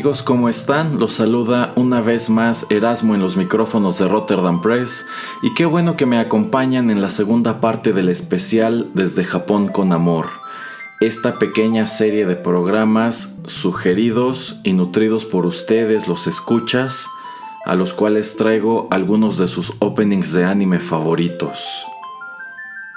Amigos, ¿cómo están? Los saluda una vez más Erasmo en los micrófonos de Rotterdam Press y qué bueno que me acompañan en la segunda parte del especial Desde Japón con Amor. Esta pequeña serie de programas sugeridos y nutridos por ustedes, los escuchas, a los cuales traigo algunos de sus openings de anime favoritos.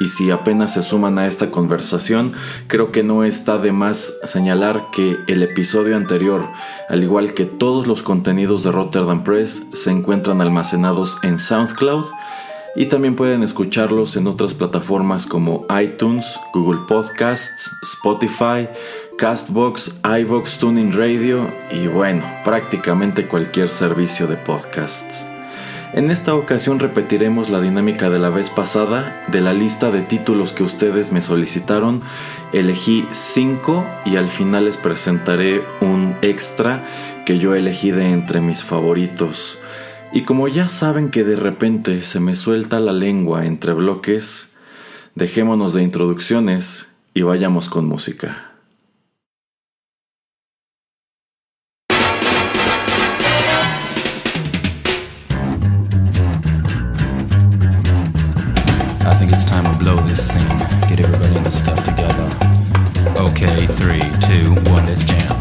Y si apenas se suman a esta conversación, creo que no está de más señalar que el episodio anterior, al igual que todos los contenidos de Rotterdam Press, se encuentran almacenados en SoundCloud y también pueden escucharlos en otras plataformas como iTunes, Google Podcasts, Spotify, Castbox, iVox, Tuning Radio y bueno, prácticamente cualquier servicio de podcasts. En esta ocasión repetiremos la dinámica de la vez pasada. De la lista de títulos que ustedes me solicitaron, elegí 5 y al final les presentaré un extra que yo elegí de entre mis favoritos. Y como ya saben que de repente se me suelta la lengua entre bloques, dejémonos de introducciones y vayamos con música. Three, two, one, let's jam.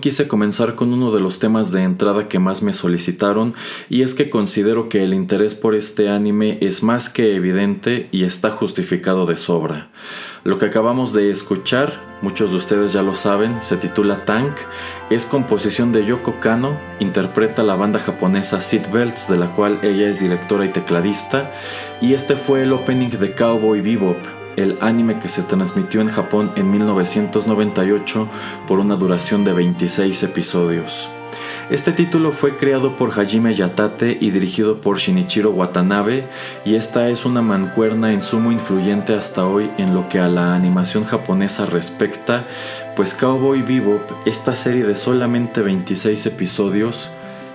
Quise comenzar con uno de los temas de entrada que más me solicitaron y es que considero que el interés por este anime es más que evidente y está justificado de sobra. Lo que acabamos de escuchar, muchos de ustedes ya lo saben, se titula Tank, es composición de Yoko Kano, interpreta la banda japonesa Seatbelts de la cual ella es directora y tecladista y este fue el opening de Cowboy Bebop, el anime que se transmitió en Japón en 1998 por una duración de 26 episodios. Este título fue creado por Hajime Yatate y dirigido por Shinichiro Watanabe y esta es una mancuerna en sumo influyente hasta hoy en lo que a la animación japonesa respecta, pues Cowboy Bebop, esta serie de solamente 26 episodios,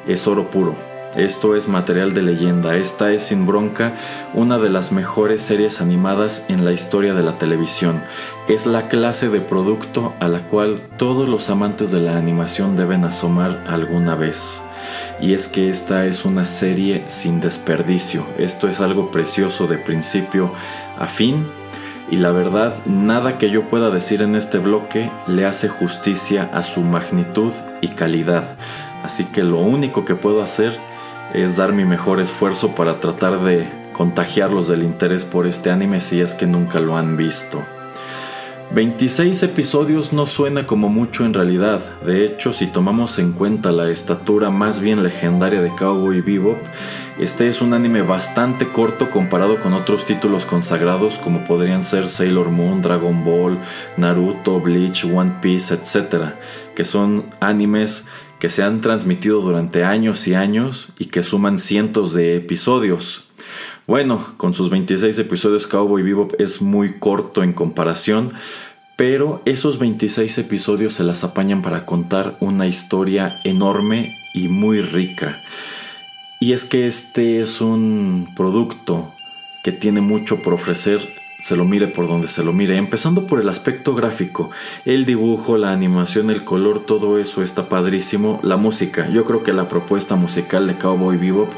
es oro puro. Esto es material de leyenda, esta es sin bronca una de las mejores series animadas en la historia de la televisión. Es la clase de producto a la cual todos los amantes de la animación deben asomar alguna vez. Y es que esta es una serie sin desperdicio, esto es algo precioso de principio a fin y la verdad nada que yo pueda decir en este bloque le hace justicia a su magnitud y calidad. Así que lo único que puedo hacer es dar mi mejor esfuerzo para tratar de contagiarlos del interés por este anime si es que nunca lo han visto. 26 episodios no suena como mucho en realidad, de hecho si tomamos en cuenta la estatura más bien legendaria de Cowboy Bebop, este es un anime bastante corto comparado con otros títulos consagrados como podrían ser Sailor Moon, Dragon Ball, Naruto, Bleach, One Piece, etc., que son animes que se han transmitido durante años y años y que suman cientos de episodios. Bueno, con sus 26 episodios Cowboy Bebop es muy corto en comparación, pero esos 26 episodios se las apañan para contar una historia enorme y muy rica. Y es que este es un producto que tiene mucho por ofrecer se lo mire por donde se lo mire, empezando por el aspecto gráfico, el dibujo, la animación, el color, todo eso está padrísimo, la música, yo creo que la propuesta musical de Cowboy Bebop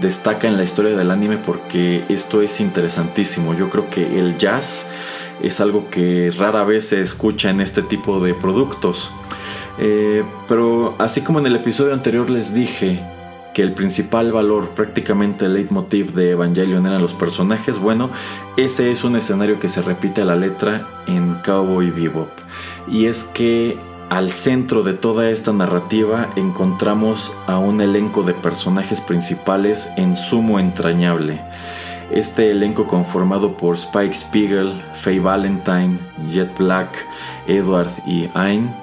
destaca en la historia del anime porque esto es interesantísimo, yo creo que el jazz es algo que rara vez se escucha en este tipo de productos. Eh, pero así como en el episodio anterior les dije, que el principal valor, prácticamente el leitmotiv de Evangelion eran los personajes, bueno, ese es un escenario que se repite a la letra en Cowboy Bebop. Y es que al centro de toda esta narrativa encontramos a un elenco de personajes principales en sumo entrañable. Este elenco conformado por Spike Spiegel, Faye Valentine, Jet Black, Edward y Ayn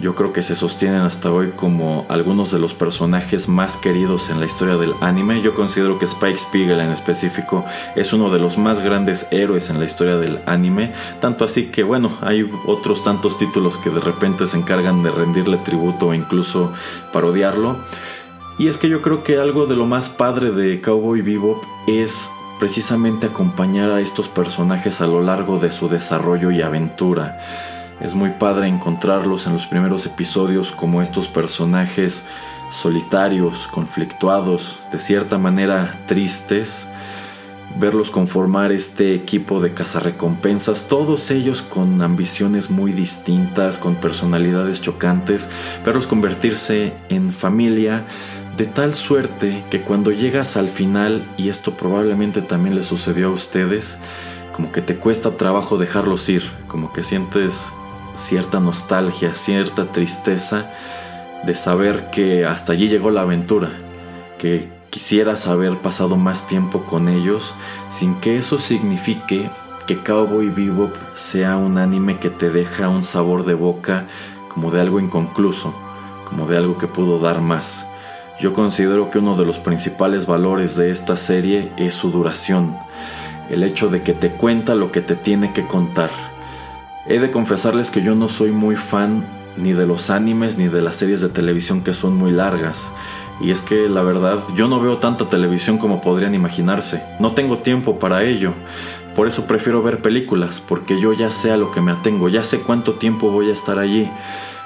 yo creo que se sostienen hasta hoy como algunos de los personajes más queridos en la historia del anime. Yo considero que Spike Spiegel en específico es uno de los más grandes héroes en la historia del anime. Tanto así que bueno, hay otros tantos títulos que de repente se encargan de rendirle tributo o incluso parodiarlo. Y es que yo creo que algo de lo más padre de Cowboy Bebop es precisamente acompañar a estos personajes a lo largo de su desarrollo y aventura. Es muy padre encontrarlos en los primeros episodios como estos personajes solitarios, conflictuados, de cierta manera tristes, verlos conformar este equipo de cazarrecompensas, todos ellos con ambiciones muy distintas, con personalidades chocantes, verlos convertirse en familia de tal suerte que cuando llegas al final, y esto probablemente también le sucedió a ustedes, como que te cuesta trabajo dejarlos ir, como que sientes cierta nostalgia, cierta tristeza de saber que hasta allí llegó la aventura, que quisieras haber pasado más tiempo con ellos sin que eso signifique que Cowboy Bebop sea un anime que te deja un sabor de boca como de algo inconcluso, como de algo que pudo dar más. Yo considero que uno de los principales valores de esta serie es su duración, el hecho de que te cuenta lo que te tiene que contar He de confesarles que yo no soy muy fan ni de los animes ni de las series de televisión que son muy largas. Y es que la verdad yo no veo tanta televisión como podrían imaginarse. No tengo tiempo para ello. Por eso prefiero ver películas, porque yo ya sé a lo que me atengo, ya sé cuánto tiempo voy a estar allí.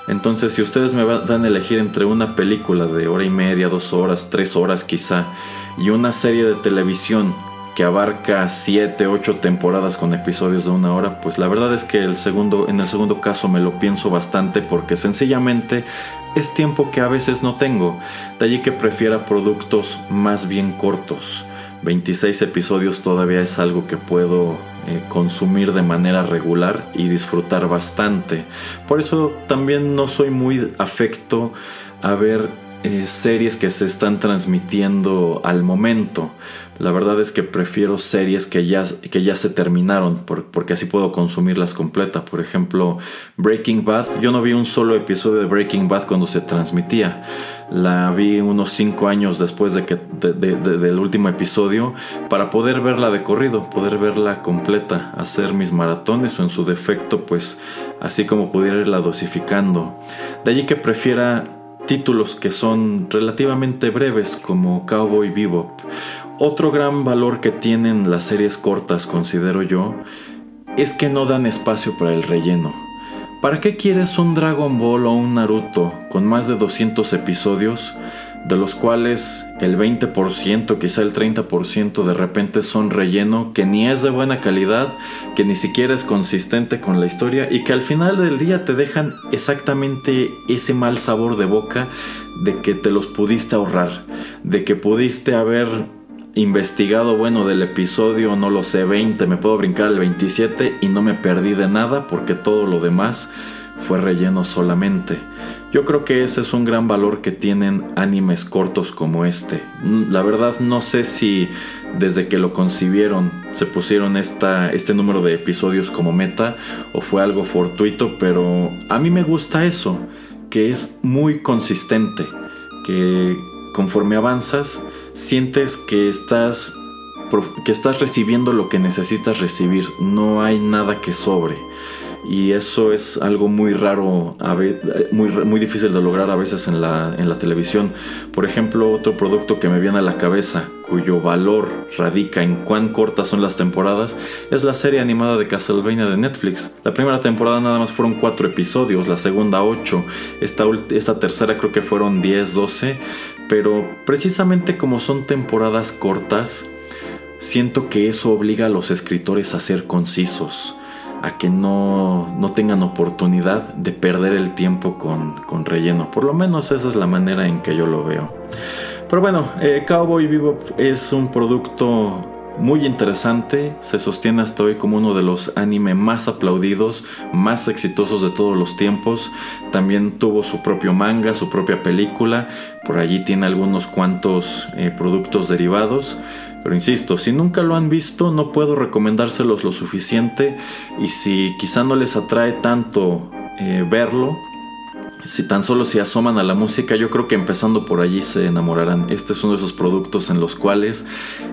Entonces, si ustedes me dan a elegir entre una película de hora y media, dos horas, tres horas quizá, y una serie de televisión que abarca 7, 8 temporadas con episodios de una hora, pues la verdad es que el segundo, en el segundo caso me lo pienso bastante porque sencillamente es tiempo que a veces no tengo, de allí que prefiera productos más bien cortos. 26 episodios todavía es algo que puedo eh, consumir de manera regular y disfrutar bastante. Por eso también no soy muy afecto a ver eh, series que se están transmitiendo al momento. La verdad es que prefiero series que ya, que ya se terminaron porque así puedo consumirlas completa. Por ejemplo, Breaking Bad. Yo no vi un solo episodio de Breaking Bad cuando se transmitía. La vi unos 5 años después de que, del último episodio para poder verla de corrido, poder verla completa, hacer mis maratones o en su defecto pues así como pudiera irla dosificando. De allí que prefiera títulos que son relativamente breves como Cowboy Bebop otro gran valor que tienen las series cortas, considero yo, es que no dan espacio para el relleno. ¿Para qué quieres un Dragon Ball o un Naruto con más de 200 episodios, de los cuales el 20%, quizá el 30% de repente son relleno, que ni es de buena calidad, que ni siquiera es consistente con la historia y que al final del día te dejan exactamente ese mal sabor de boca de que te los pudiste ahorrar, de que pudiste haber investigado, bueno, del episodio, no lo sé, 20, me puedo brincar el 27 y no me perdí de nada porque todo lo demás fue relleno solamente. Yo creo que ese es un gran valor que tienen animes cortos como este. La verdad no sé si desde que lo concibieron se pusieron esta, este número de episodios como meta o fue algo fortuito, pero a mí me gusta eso, que es muy consistente, que conforme avanzas sientes que estás que estás recibiendo lo que necesitas recibir, no hay nada que sobre y eso es algo muy raro, muy, muy difícil de lograr a veces en la, en la televisión. Por ejemplo, otro producto que me viene a la cabeza, cuyo valor radica en cuán cortas son las temporadas, es la serie animada de Castlevania de Netflix. La primera temporada nada más fueron 4 episodios, la segunda 8, esta, esta tercera creo que fueron 10, 12, pero precisamente como son temporadas cortas, siento que eso obliga a los escritores a ser concisos a que no, no tengan oportunidad de perder el tiempo con, con, relleno. Por lo menos esa es la manera en que yo lo veo. Pero bueno, eh, Cowboy Bebop es un producto muy interesante, se sostiene hasta hoy como uno de los anime más aplaudidos, más exitosos de todos los tiempos. También tuvo su propio manga, su propia película, por allí tiene algunos cuantos eh, productos derivados. Pero insisto, si nunca lo han visto, no puedo recomendárselos lo suficiente y si quizá no les atrae tanto eh, verlo, si tan solo se asoman a la música, yo creo que empezando por allí se enamorarán. Este es uno de esos productos en los cuales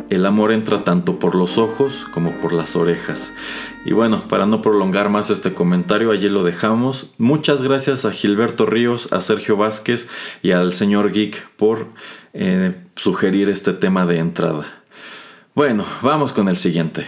el amor entra tanto por los ojos como por las orejas. Y bueno, para no prolongar más este comentario, allí lo dejamos. Muchas gracias a Gilberto Ríos, a Sergio Vázquez y al señor Geek por eh, sugerir este tema de entrada. Bueno, vamos con el siguiente.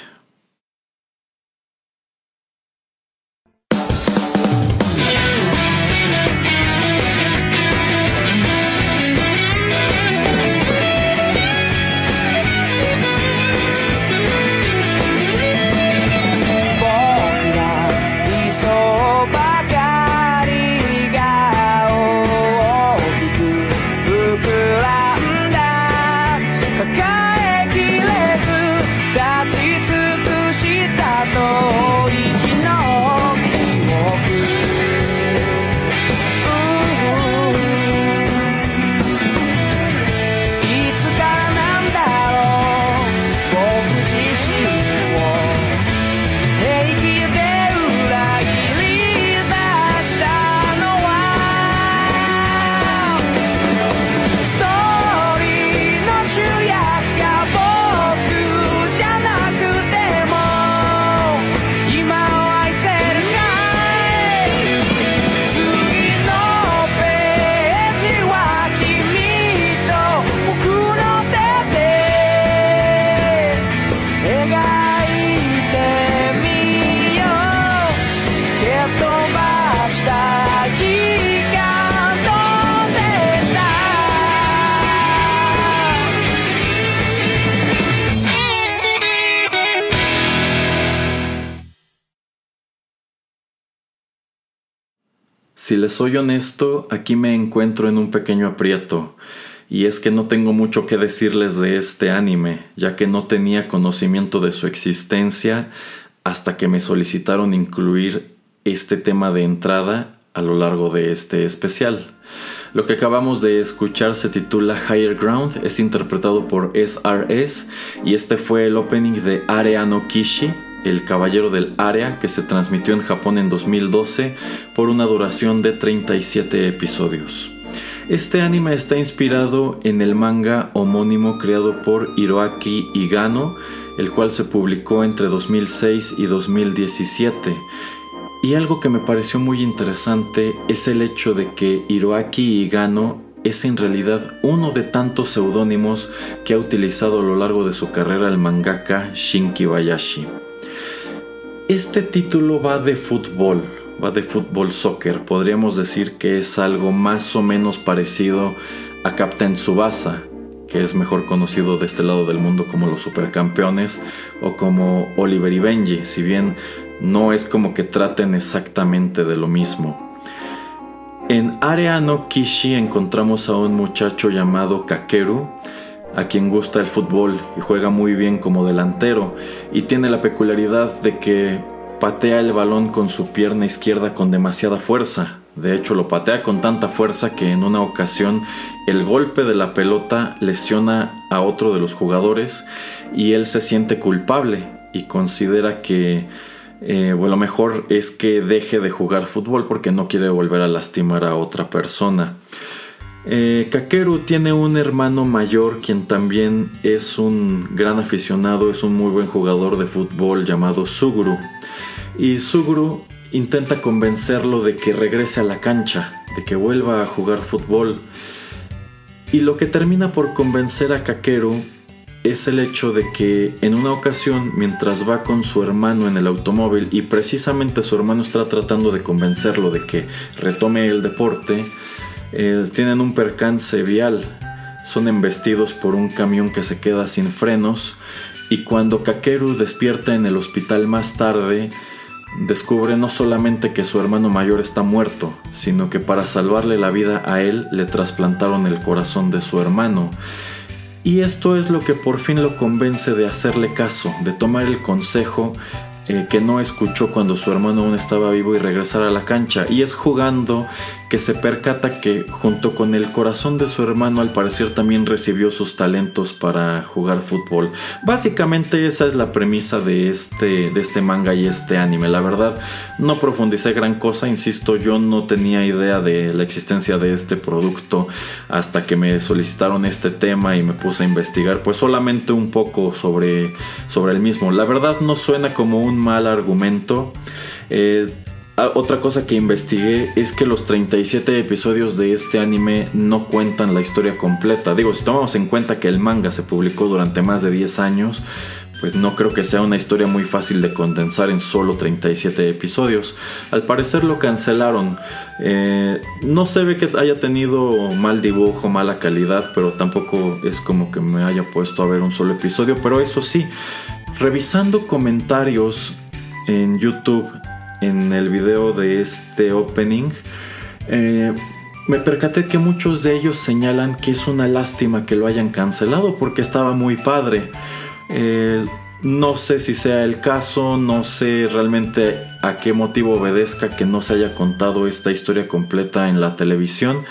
Si les soy honesto, aquí me encuentro en un pequeño aprieto, y es que no tengo mucho que decirles de este anime, ya que no tenía conocimiento de su existencia hasta que me solicitaron incluir este tema de entrada a lo largo de este especial. Lo que acabamos de escuchar se titula Higher Ground, es interpretado por SRS y este fue el opening de Area no Kishi, el Caballero del Área, que se transmitió en Japón en 2012 por una duración de 37 episodios. Este anime está inspirado en el manga homónimo creado por Hiroaki Igano, el cual se publicó entre 2006 y 2017. Y algo que me pareció muy interesante es el hecho de que Hiroaki Igano es en realidad uno de tantos seudónimos que ha utilizado a lo largo de su carrera el mangaka Shinki Bayashi. Este título va de fútbol, va de fútbol soccer. Podríamos decir que es algo más o menos parecido a Captain Tsubasa, que es mejor conocido de este lado del mundo como los supercampeones o como Oliver y Benji, si bien no es como que traten exactamente de lo mismo. En Area no Kishi encontramos a un muchacho llamado Kakeru, a quien gusta el fútbol y juega muy bien como delantero y tiene la peculiaridad de que patea el balón con su pierna izquierda con demasiada fuerza. De hecho, lo patea con tanta fuerza que en una ocasión el golpe de la pelota lesiona a otro de los jugadores y él se siente culpable y considera que eh, lo mejor es que deje de jugar fútbol porque no quiere volver a lastimar a otra persona. Eh, Kakeru tiene un hermano mayor quien también es un gran aficionado, es un muy buen jugador de fútbol llamado Suguru. Y Suguru intenta convencerlo de que regrese a la cancha, de que vuelva a jugar fútbol. Y lo que termina por convencer a Kakeru es el hecho de que en una ocasión, mientras va con su hermano en el automóvil y precisamente su hermano está tratando de convencerlo de que retome el deporte, eh, tienen un percance vial. Son embestidos por un camión que se queda sin frenos y cuando Kakeru despierta en el hospital más tarde, descubre no solamente que su hermano mayor está muerto, sino que para salvarle la vida a él le trasplantaron el corazón de su hermano. Y esto es lo que por fin lo convence de hacerle caso, de tomar el consejo eh, que no escuchó cuando su hermano aún estaba vivo y regresar a la cancha. Y es jugando que se percata que junto con el corazón de su hermano al parecer también recibió sus talentos para jugar fútbol. Básicamente esa es la premisa de este, de este manga y este anime. La verdad no profundicé gran cosa, insisto, yo no tenía idea de la existencia de este producto hasta que me solicitaron este tema y me puse a investigar pues solamente un poco sobre, sobre el mismo. La verdad no suena como un mal argumento. Eh, otra cosa que investigué es que los 37 episodios de este anime no cuentan la historia completa. Digo, si tomamos en cuenta que el manga se publicó durante más de 10 años, pues no creo que sea una historia muy fácil de condensar en solo 37 episodios. Al parecer lo cancelaron. Eh, no se ve que haya tenido mal dibujo, mala calidad, pero tampoco es como que me haya puesto a ver un solo episodio. Pero eso sí, revisando comentarios en YouTube en el video de este opening, eh, me percaté que muchos de ellos señalan que es una lástima que lo hayan cancelado porque estaba muy padre. Eh, no sé si sea el caso, no sé realmente a qué motivo obedezca que no se haya contado esta historia completa en la televisión,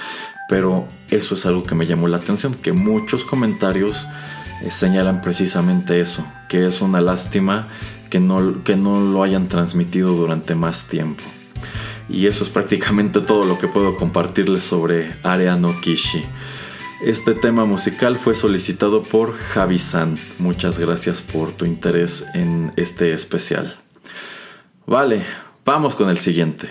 pero eso es algo que me llamó la atención, que muchos comentarios eh, señalan precisamente eso, que es una lástima que no, que no lo hayan transmitido durante más tiempo. Y eso es prácticamente todo lo que puedo compartirles sobre Area no Kishi. Este tema musical fue solicitado por Javi San. Muchas gracias por tu interés en este especial. Vale, vamos con el siguiente.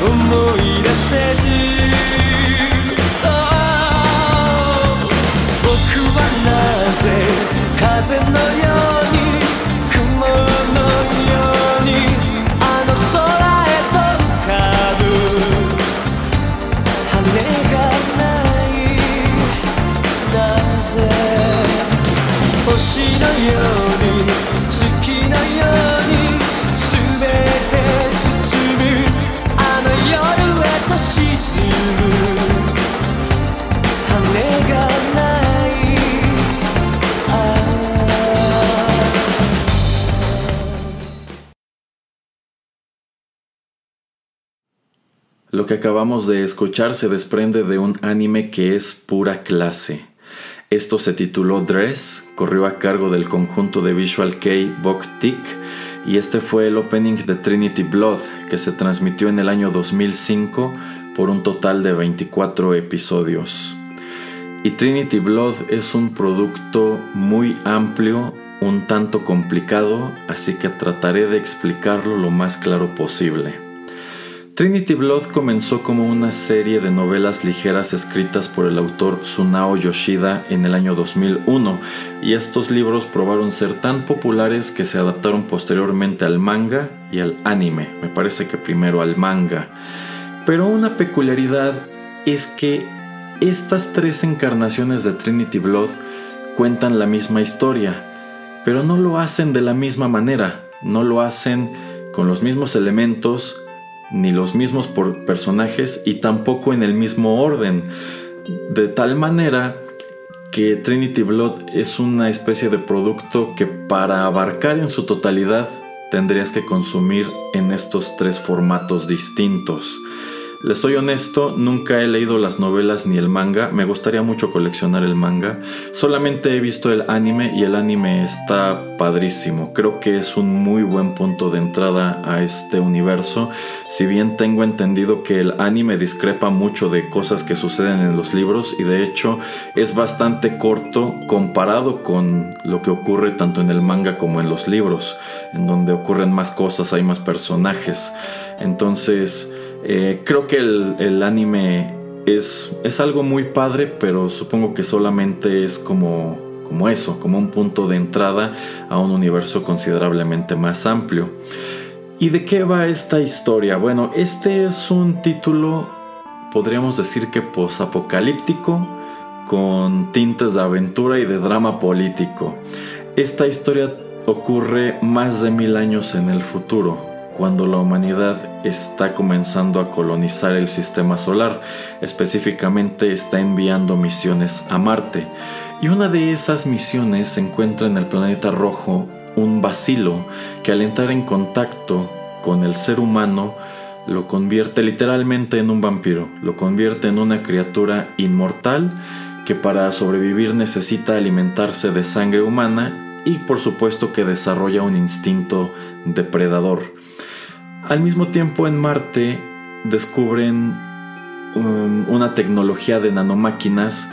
Lo que acabamos de escuchar se desprende de un anime que es pura clase. Esto se tituló Dress, corrió a cargo del conjunto de Visual Kei Boktik y este fue el opening de Trinity Blood que se transmitió en el año 2005 por un total de 24 episodios. Y Trinity Blood es un producto muy amplio, un tanto complicado, así que trataré de explicarlo lo más claro posible. Trinity Blood comenzó como una serie de novelas ligeras escritas por el autor Tsunao Yoshida en el año 2001 y estos libros probaron ser tan populares que se adaptaron posteriormente al manga y al anime, me parece que primero al manga. Pero una peculiaridad es que estas tres encarnaciones de Trinity Blood cuentan la misma historia, pero no lo hacen de la misma manera, no lo hacen con los mismos elementos, ni los mismos por personajes y tampoco en el mismo orden. De tal manera que Trinity Blood es una especie de producto que para abarcar en su totalidad tendrías que consumir en estos tres formatos distintos. Les soy honesto, nunca he leído las novelas ni el manga, me gustaría mucho coleccionar el manga, solamente he visto el anime y el anime está padrísimo, creo que es un muy buen punto de entrada a este universo, si bien tengo entendido que el anime discrepa mucho de cosas que suceden en los libros y de hecho es bastante corto comparado con lo que ocurre tanto en el manga como en los libros, en donde ocurren más cosas, hay más personajes, entonces... Eh, creo que el, anime es, es, algo muy padre, pero supongo que solamente es como, como eso, como un punto de entrada a un universo considerablemente más amplio. ¿Y de qué va esta historia? Bueno, este es un título, podríamos decir que posapocalíptico, con tintes de aventura y de drama político. Esta historia ocurre más de mil años en el futuro, cuando la humanidad está comenzando a colonizar el sistema solar, específicamente está enviando misiones a Marte. Y una de esas misiones se encuentra en el planeta rojo un vacilo que al entrar en contacto con el ser humano lo convierte literalmente en un vampiro, lo convierte en una criatura inmortal que para sobrevivir necesita alimentarse de sangre humana y por supuesto que desarrolla un instinto depredador. Al mismo tiempo en Marte descubren um, una tecnología de nanomáquinas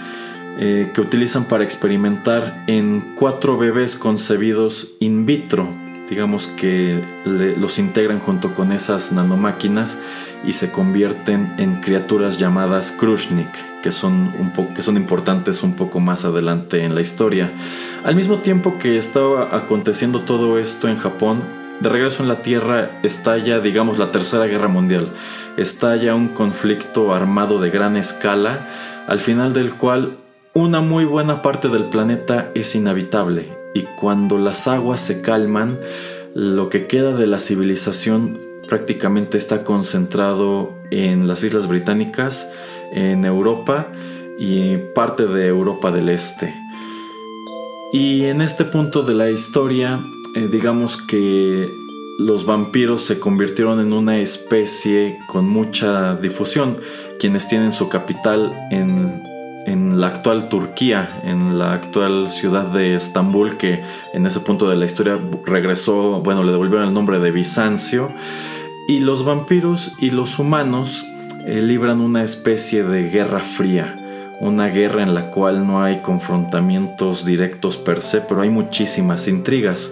eh, que utilizan para experimentar en cuatro bebés concebidos in vitro. Digamos que los integran junto con esas nanomáquinas y se convierten en criaturas llamadas Krushnik, que son, un que son importantes un poco más adelante en la historia. Al mismo tiempo que estaba aconteciendo todo esto en Japón, de regreso en la Tierra estalla, digamos, la Tercera Guerra Mundial. Estalla un conflicto armado de gran escala, al final del cual una muy buena parte del planeta es inhabitable. Y cuando las aguas se calman, lo que queda de la civilización prácticamente está concentrado en las Islas Británicas, en Europa y parte de Europa del Este. Y en este punto de la historia eh, digamos que los vampiros se convirtieron en una especie con mucha difusión, quienes tienen su capital en, en, la actual Turquía, en la actual ciudad de Estambul, que en ese punto de la historia regresó, bueno, le devolvieron el nombre de Bizancio, y los vampiros y los humanos eh, libran una especie de guerra fría una guerra en la cual no hay confrontamientos directos per se, pero hay muchísimas intrigas.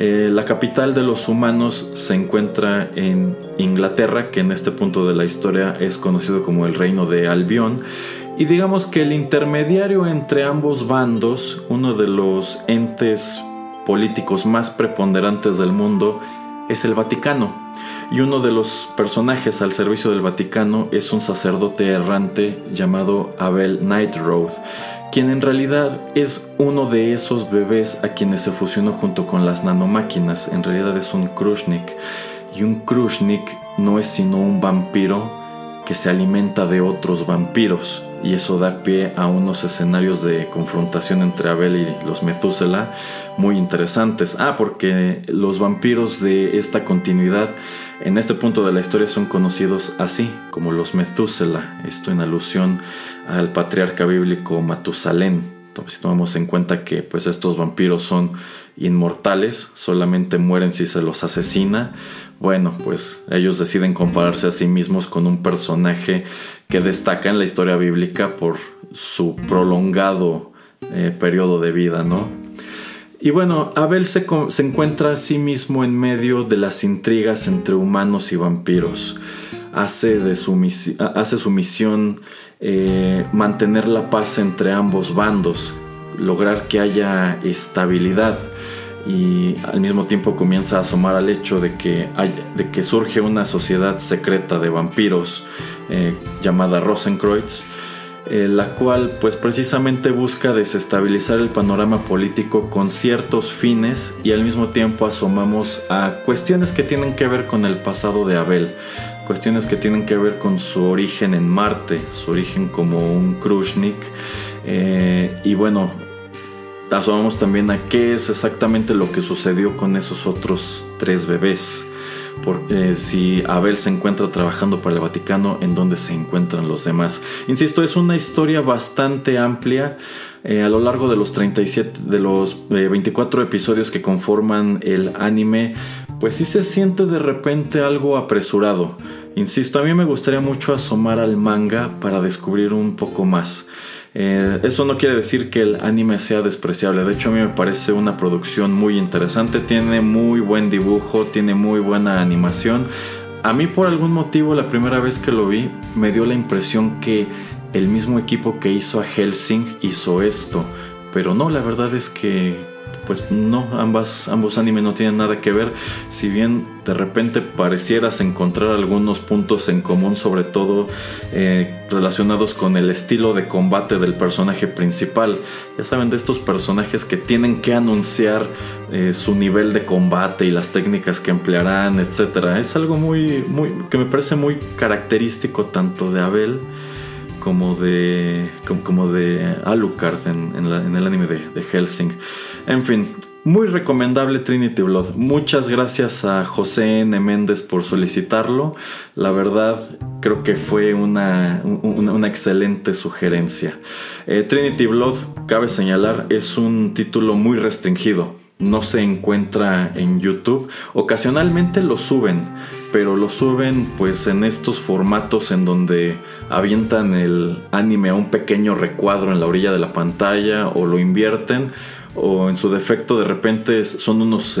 Eh, la capital de los humanos se encuentra en Inglaterra, que en este punto de la historia es conocido como el reino de Albión, y digamos que el intermediario entre ambos bandos, uno de los entes políticos más preponderantes del mundo, es el Vaticano. Y uno de los personajes al servicio del Vaticano es un sacerdote errante llamado Abel Nightroad, quien en realidad es uno de esos bebés a quienes se fusionó junto con las nanomáquinas, en realidad es un Krushnik, y un Krushnik no es sino un vampiro que se alimenta de otros vampiros y eso da pie a unos escenarios de confrontación entre Abel y los Methuselah muy interesantes. Ah, porque los vampiros de esta continuidad en este punto de la historia son conocidos así como los Methuselah, esto en alusión al patriarca bíblico Matusalén. si tomamos en cuenta que pues estos vampiros son inmortales, solamente mueren si se los asesina, bueno, pues ellos deciden compararse a sí mismos con un personaje que destaca en la historia bíblica por su prolongado eh, periodo de vida, ¿no? Y bueno, Abel se, encuentra a sí mismo en medio de las intrigas entre humanos y vampiros. Hace, de su, hace su misión eh, mantener la paz entre ambos bandos, lograr que haya estabilidad y al mismo tiempo comienza a asomar al hecho de que, de que surge una sociedad secreta de vampiros eh, llamada Rosenkreuz eh, la cual pues precisamente busca desestabilizar el panorama político con ciertos fines y al mismo tiempo asomamos a cuestiones que tienen que ver con el pasado de Abel, cuestiones que tienen que ver con su origen en Marte, su origen como un Krushnik eh, y bueno, asomamos también a qué es exactamente lo que sucedió con esos otros tres bebés porque si Abel se encuentra trabajando para el Vaticano, en dónde se encuentran los demás. Insisto, es una historia bastante amplia. Eh, a lo largo de los 37, de los 24 eh, episodios que conforman el anime, pues sí se siente de repente algo apresurado. Insisto, a mí me gustaría mucho asomar al manga para descubrir un poco más. Eh, eso no quiere decir que el anime sea despreciable, de hecho a mí me parece una producción muy interesante, tiene muy buen dibujo, tiene muy buena animación. A mí por algún motivo la primera vez que lo vi me dio la impresión que el mismo equipo que hizo a Helsing hizo esto, pero no, la verdad es que pues no, ambas, ambos animes no tienen nada que ver, si bien de repente parecieras encontrar algunos puntos en común, sobre todo eh, relacionados con el estilo de combate del personaje principal. Ya saben, de estos personajes que tienen que anunciar eh, su nivel de combate y las técnicas que emplearán, etc. Es algo muy, muy, que me parece muy característico tanto de Abel como de, como, de Alucard en, el anime de, de Helsing. En fin, muy recomendable Trinity Blood. Muchas gracias a José N. Méndez por solicitarlo. La verdad, creo que fue una, excelente sugerencia. Eh, Trinity Blood, cabe señalar, es un título muy restringido. No se encuentra en YouTube. Ocasionalmente lo suben, pero lo suben pues en estos formatos en donde avientan el anime a un pequeño recuadro en la orilla de la pantalla o lo invierten o en su defecto de repente son unos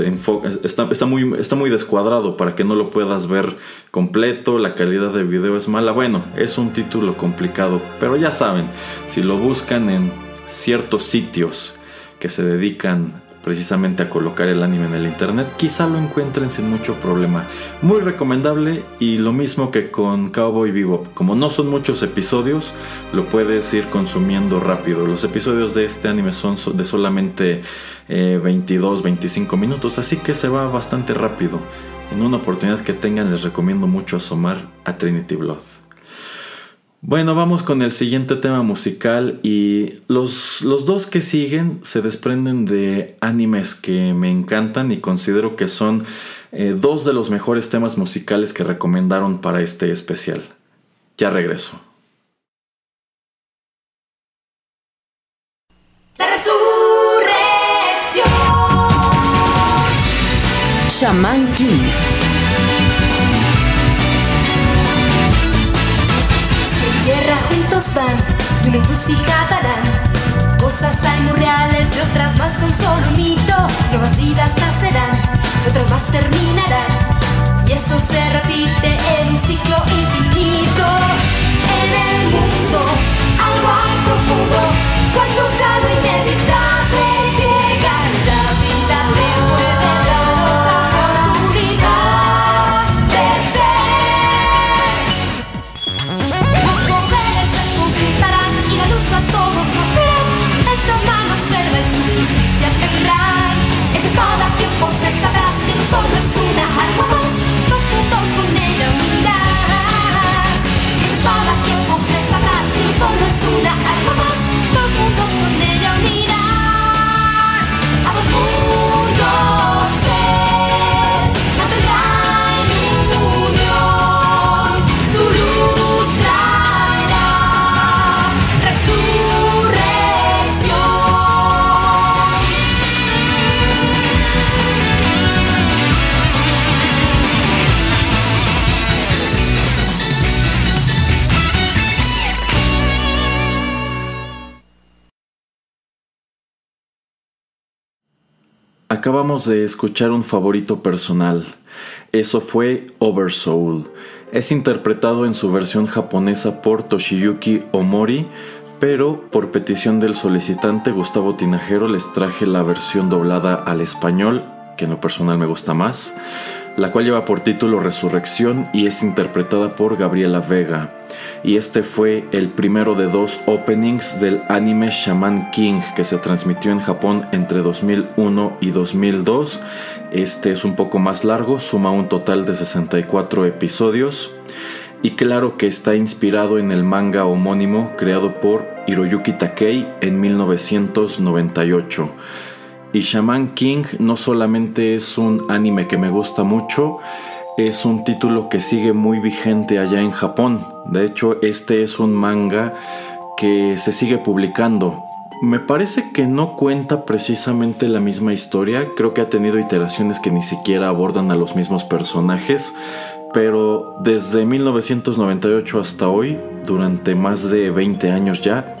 está, está, muy, está muy descuadrado para que no lo puedas ver completo, la calidad de video es mala, bueno, es un título complicado, pero ya saben, si lo buscan en ciertos sitios que se dedican precisamente a colocar el anime en el internet, quizá lo encuentren sin mucho problema. Muy recomendable y lo mismo que con Cowboy Bebop. Como no son muchos episodios, lo puedes ir consumiendo rápido. Los episodios de este anime son de solamente 22, eh, 25 minutos, así que se va bastante rápido. En una oportunidad que tengan les recomiendo mucho asomar a Trinity Blood. Bueno, vamos con el siguiente tema musical y los, los, dos que siguen se desprenden de animes que me encantan y considero que son eh, dos de los mejores temas musicales que recomendaron para este especial. Ya regreso. La resurrección. Shaman King. Juntos van y una encrucijada harán. Cosas hay muy reales y otras más son solo un mito. Nuevas vidas nacerán y otras más terminarán. Y eso se repite en un ciclo infinito. En el mundo algo hay profundo cuando ya lo inevitable Acabamos de escuchar un favorito personal. Eso fue Oversoul. Es interpretado en su versión japonesa por Toshiyuki Omori, pero por petición del solicitante Gustavo Tinajero les traje la versión doblada al español, que en lo personal me gusta más, la cual lleva por título Resurrección y es interpretada por Gabriela Vega y este fue el primero de dos openings del anime Shaman King que se transmitió en Japón entre 2001 y 2002. Este es un poco más largo, suma un total de 64 episodios y claro que está inspirado en el manga homónimo creado por Hiroyuki Takei en 1998. Y Shaman King no solamente es un anime que me gusta mucho, es un título que sigue muy vigente allá en Japón. De hecho, este es un manga que se sigue publicando. Me parece que no cuenta precisamente la misma historia, creo que ha tenido iteraciones que ni siquiera abordan a los mismos personajes, pero desde 1998 hasta hoy, durante más de 20 años ya,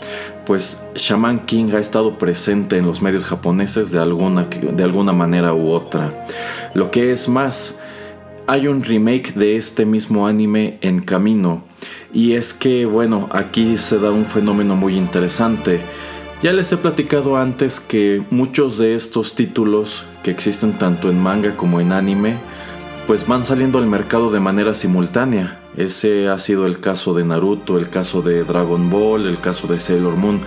pues Shaman King ha estado presente en los medios japoneses de alguna, de alguna manera u otra. Lo que es más, hay un remake de este mismo anime en camino. Y es que, bueno, aquí se da un fenómeno muy interesante. Ya les he platicado antes que muchos de estos títulos que existen tanto en manga como en anime, pues van saliendo al mercado de manera simultánea. Ese ha sido el caso de Naruto, el caso de Dragon Ball, el caso de Sailor Moon.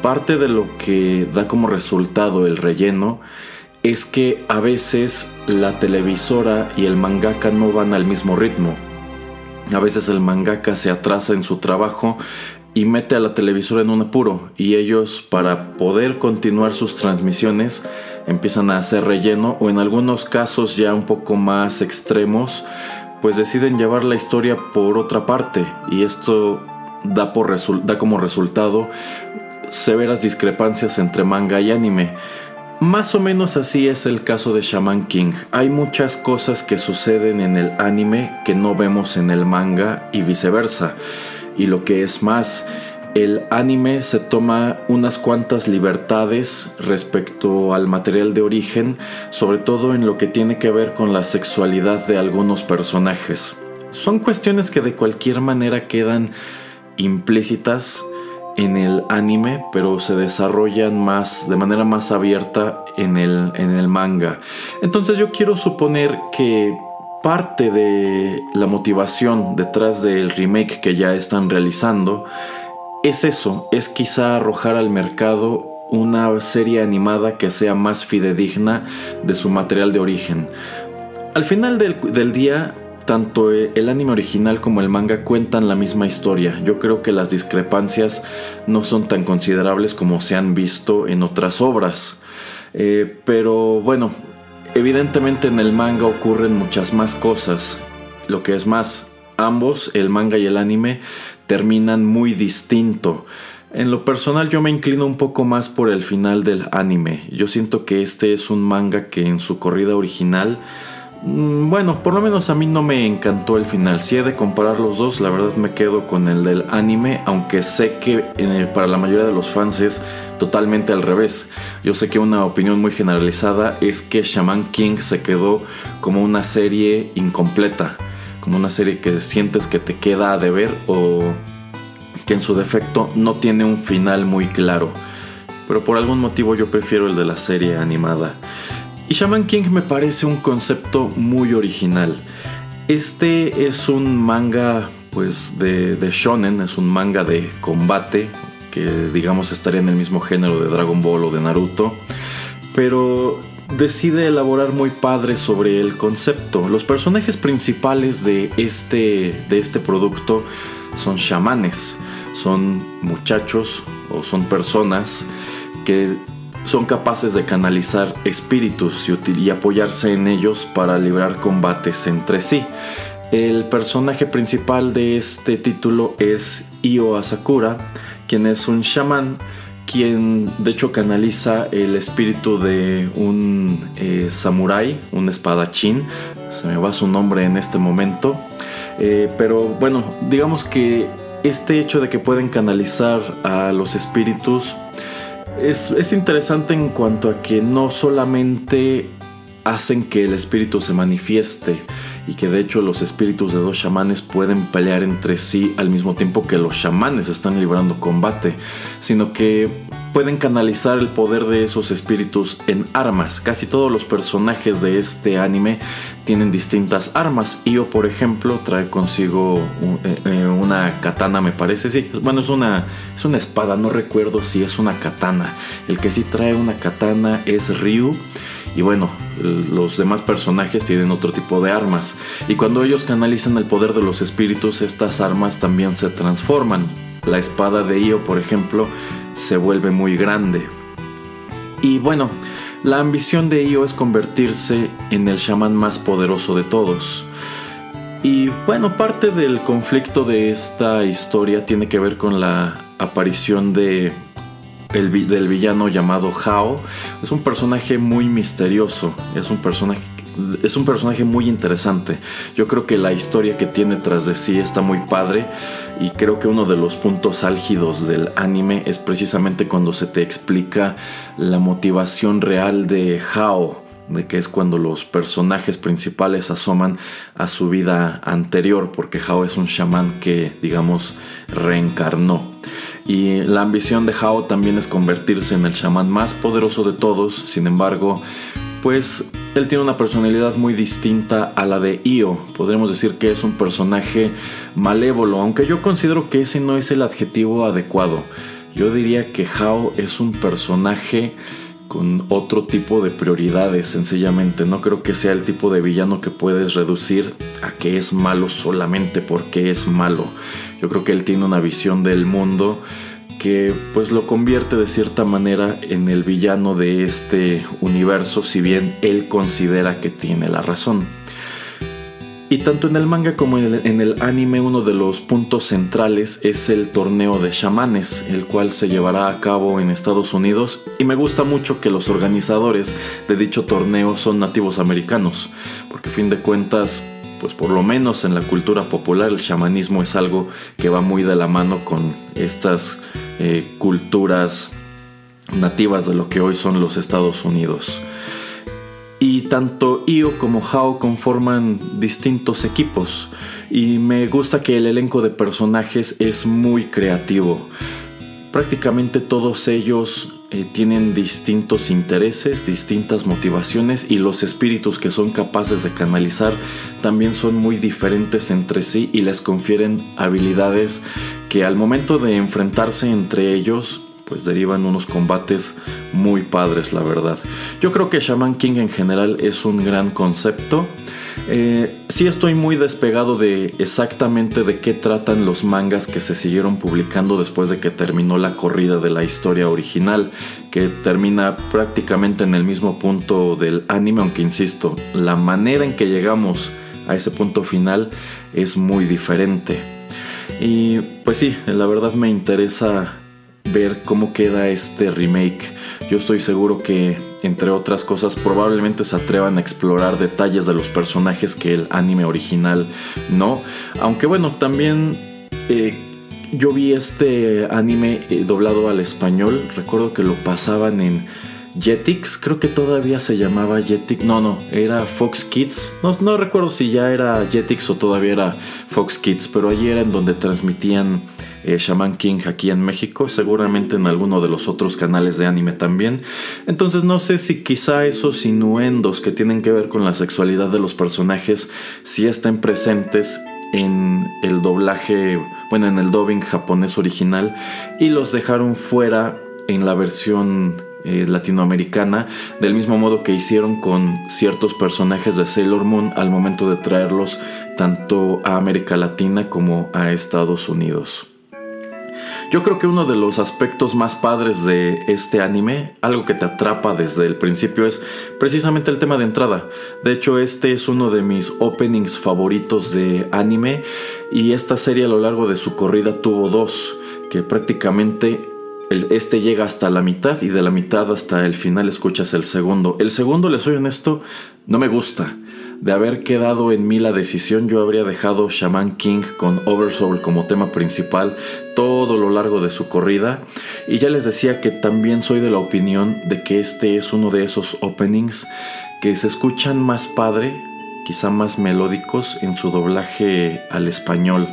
Parte de lo que da como resultado el relleno es que a veces la televisora y el mangaka no van al mismo ritmo. A veces el mangaka se atrasa en su trabajo y mete a la televisora en un apuro y ellos para poder continuar sus transmisiones empiezan a hacer relleno o en algunos casos ya un poco más extremos pues deciden llevar la historia por otra parte y esto da, como resultado severas discrepancias entre manga y anime. Más o menos así es el caso de Shaman King. Hay muchas cosas que suceden en el anime que no vemos en el manga y viceversa. Y lo que es más, el anime se toma unas cuantas libertades respecto al material de origen, sobre todo en lo que tiene que ver con la sexualidad de algunos personajes. Son cuestiones que de cualquier manera quedan implícitas en el anime, pero se desarrollan más de manera más abierta en el, en el manga. Entonces yo quiero suponer que parte de la motivación detrás del remake que ya están realizando es eso, es quizá arrojar al mercado una serie animada que sea más fidedigna de su material de origen. Al final del, día, tanto el anime original como el manga cuentan la misma historia. Yo creo que las discrepancias no son tan considerables como se han visto en otras obras. Eh, pero bueno, evidentemente en el manga ocurren muchas más cosas. Lo que es más, ambos, el manga y el anime, terminan muy distinto. En lo personal yo me inclino un poco más por el final del anime. Yo siento que este es un manga que en su corrida original Mm, bueno, por lo menos a mí no me encantó el final. Si he de comparar los dos, la verdad me quedo con el del anime, aunque sé que para la mayoría de los fans es totalmente al revés. Yo sé que una opinión muy generalizada es que Shaman King se quedó como una serie incompleta, como una serie que sientes que te queda a deber o que en su defecto no tiene un final muy claro. Pero por algún motivo yo prefiero el de la serie animada. Y Shaman King me parece un concepto muy original. Este es un manga pues de, de, shonen, es un manga de combate que digamos estaría en el mismo género de Dragon Ball o de Naruto, pero decide elaborar muy padre sobre el concepto. Los personajes principales de este, de este producto son chamanes, son muchachos o son personas que son capaces de canalizar espíritus y, apoyarse en ellos para librar combates entre sí. El personaje principal de este título es Io Asakura, quien es un chamán, quien de hecho canaliza el espíritu de un eh, samurái, un espadachín, se me va su nombre en este momento, eh, pero bueno, digamos que este hecho de que pueden canalizar a los espíritus es, es interesante en cuanto a que no solamente hacen que el espíritu se manifieste y que de hecho los espíritus de dos chamanes pueden pelear entre sí al mismo tiempo que los chamanes están librando combate, sino que pueden canalizar el poder de esos espíritus en armas. Casi todos los personajes de este anime tienen distintas armas. Io, por ejemplo, trae consigo eh, eh, una katana, me parece. Sí, bueno, es una, es una espada, no recuerdo si es una katana. El que sí trae una katana es Ryu. Y bueno, los demás personajes tienen otro tipo de armas. Y cuando ellos canalizan el poder de los espíritus, estas armas también se transforman. La espada de Io, por ejemplo, se vuelve muy grande. Y bueno, la ambición de Io es convertirse en el chamán más poderoso de todos. Y bueno, parte del conflicto de esta historia tiene que ver con la aparición de el, del villano llamado Hao. Es un personaje muy misterioso, es un personaje es un personaje muy interesante. Yo creo que la historia que tiene tras de sí está muy padre y creo que uno de los puntos álgidos del anime es precisamente cuando se te explica la motivación real de Hao, de que es cuando los personajes principales asoman a su vida anterior, porque Hao es un chamán que, digamos, reencarnó. Y la ambición de Hao también es convertirse en el chamán más poderoso de todos, sin embargo, pues él tiene una personalidad muy distinta a la de Io. Podríamos decir que es un personaje malévolo, aunque yo considero que ese no es el adjetivo adecuado. Yo diría que Hao es un personaje con otro tipo de prioridades, sencillamente. No creo que sea el tipo de villano que puedes reducir a que es malo solamente porque es malo. Yo creo que él tiene una visión del mundo que pues lo convierte de cierta manera en el villano de este universo, si bien él considera que tiene la razón. Y tanto en el manga como en el, anime uno de los puntos centrales es el torneo de chamanes, el cual se llevará a cabo en Estados Unidos y me gusta mucho que los organizadores de dicho torneo son nativos americanos, porque a fin de cuentas, pues por lo menos en la cultura popular el chamanismo es algo que va muy de la mano con estas eh, culturas nativas de lo que hoy son los Estados Unidos. Y tanto Io como Hao conforman distintos equipos. Y me gusta que el elenco de personajes es muy creativo. Prácticamente todos ellos eh, tienen distintos intereses, distintas motivaciones y los espíritus que son capaces de canalizar también son muy diferentes entre sí y les confieren habilidades que al momento de enfrentarse entre ellos pues derivan unos combates muy padres, la verdad. Yo creo que Shaman King en general es un gran concepto. Eh, sí estoy muy despegado de exactamente de qué tratan los mangas que se siguieron publicando después de que terminó la corrida de la historia original, que termina prácticamente en el mismo punto del anime, aunque insisto, la manera en que llegamos a ese punto final es muy diferente. Y pues sí, la verdad me interesa ver cómo queda este remake. Yo estoy seguro que, entre otras cosas, probablemente se atrevan a explorar detalles de los personajes que el anime original no. Aunque bueno, también eh, yo vi este anime eh, doblado al español. Recuerdo que lo pasaban en Jetix, creo que todavía se llamaba Jetix, no, no, era Fox Kids, no, no recuerdo si ya era Jetix o todavía era Fox Kids, pero allí era en donde transmitían eh, Shaman King aquí en México, seguramente en alguno de los otros canales de anime también. Entonces no sé si quizá esos inuendos que tienen que ver con la sexualidad de los personajes si estén presentes en el doblaje, bueno, en el dubbing japonés original y los dejaron fuera en la versión eh, latinoamericana, del mismo modo que hicieron con ciertos personajes de Sailor Moon al momento de traerlos tanto a América Latina como a Estados Unidos. Yo creo que uno de los aspectos más padres de este anime, algo que te atrapa desde el principio, es precisamente el tema de entrada. De hecho, este es uno de mis openings favoritos de anime y esta serie a lo largo de su corrida tuvo dos, que prácticamente este llega hasta la mitad y de la mitad hasta el final escuchas el segundo. El segundo, les soy honesto, no me gusta. De haber quedado en mí la decisión, yo habría dejado Shaman King con Oversoul como tema principal todo lo largo de su corrida. Y ya les decía que también soy de la opinión de que este es uno de esos openings que se escuchan más padre, quizá más melódicos en su doblaje al español.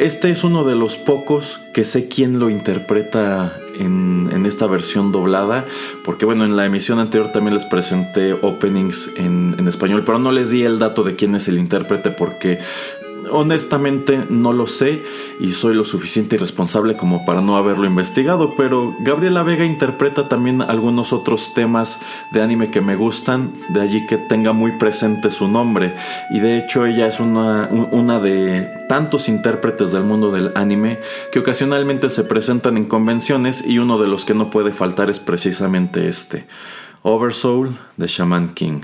Este es uno de los pocos que sé quién lo interpreta en, esta versión doblada, porque bueno, en la emisión anterior también les presenté openings en, español, pero no les di el dato de quién es el intérprete porque honestamente no lo sé y soy lo suficiente irresponsable como para no haberlo investigado, pero Gabriela Vega interpreta también algunos otros temas de anime que me gustan, de allí que tenga muy presente su nombre y de hecho ella es una, de tantos intérpretes del mundo del anime que ocasionalmente se presentan en convenciones y uno de los que no puede faltar es precisamente este, Oversoul de Shaman King.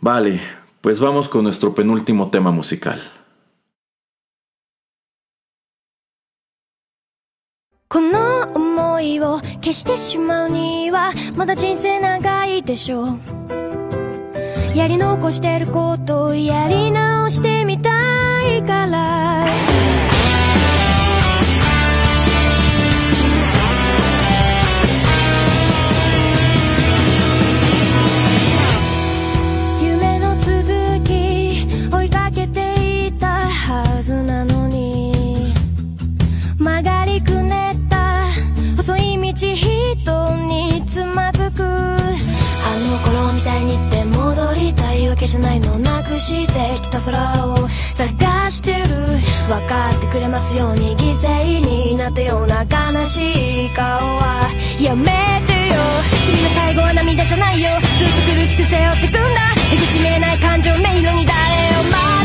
Vale, pues vamos con nuestro penúltimo tema musical. この思いを消してしまうにはまだ人生長いでしょうやり残してることをやり直してみたいからしてきた空を探してる。分かってくれますように犠牲になったような悲しい顔は。やめてよ。君の最後は涙じゃないよ。ずっと苦しく背負ってくんだ。出口見えない感情迷路に誰を待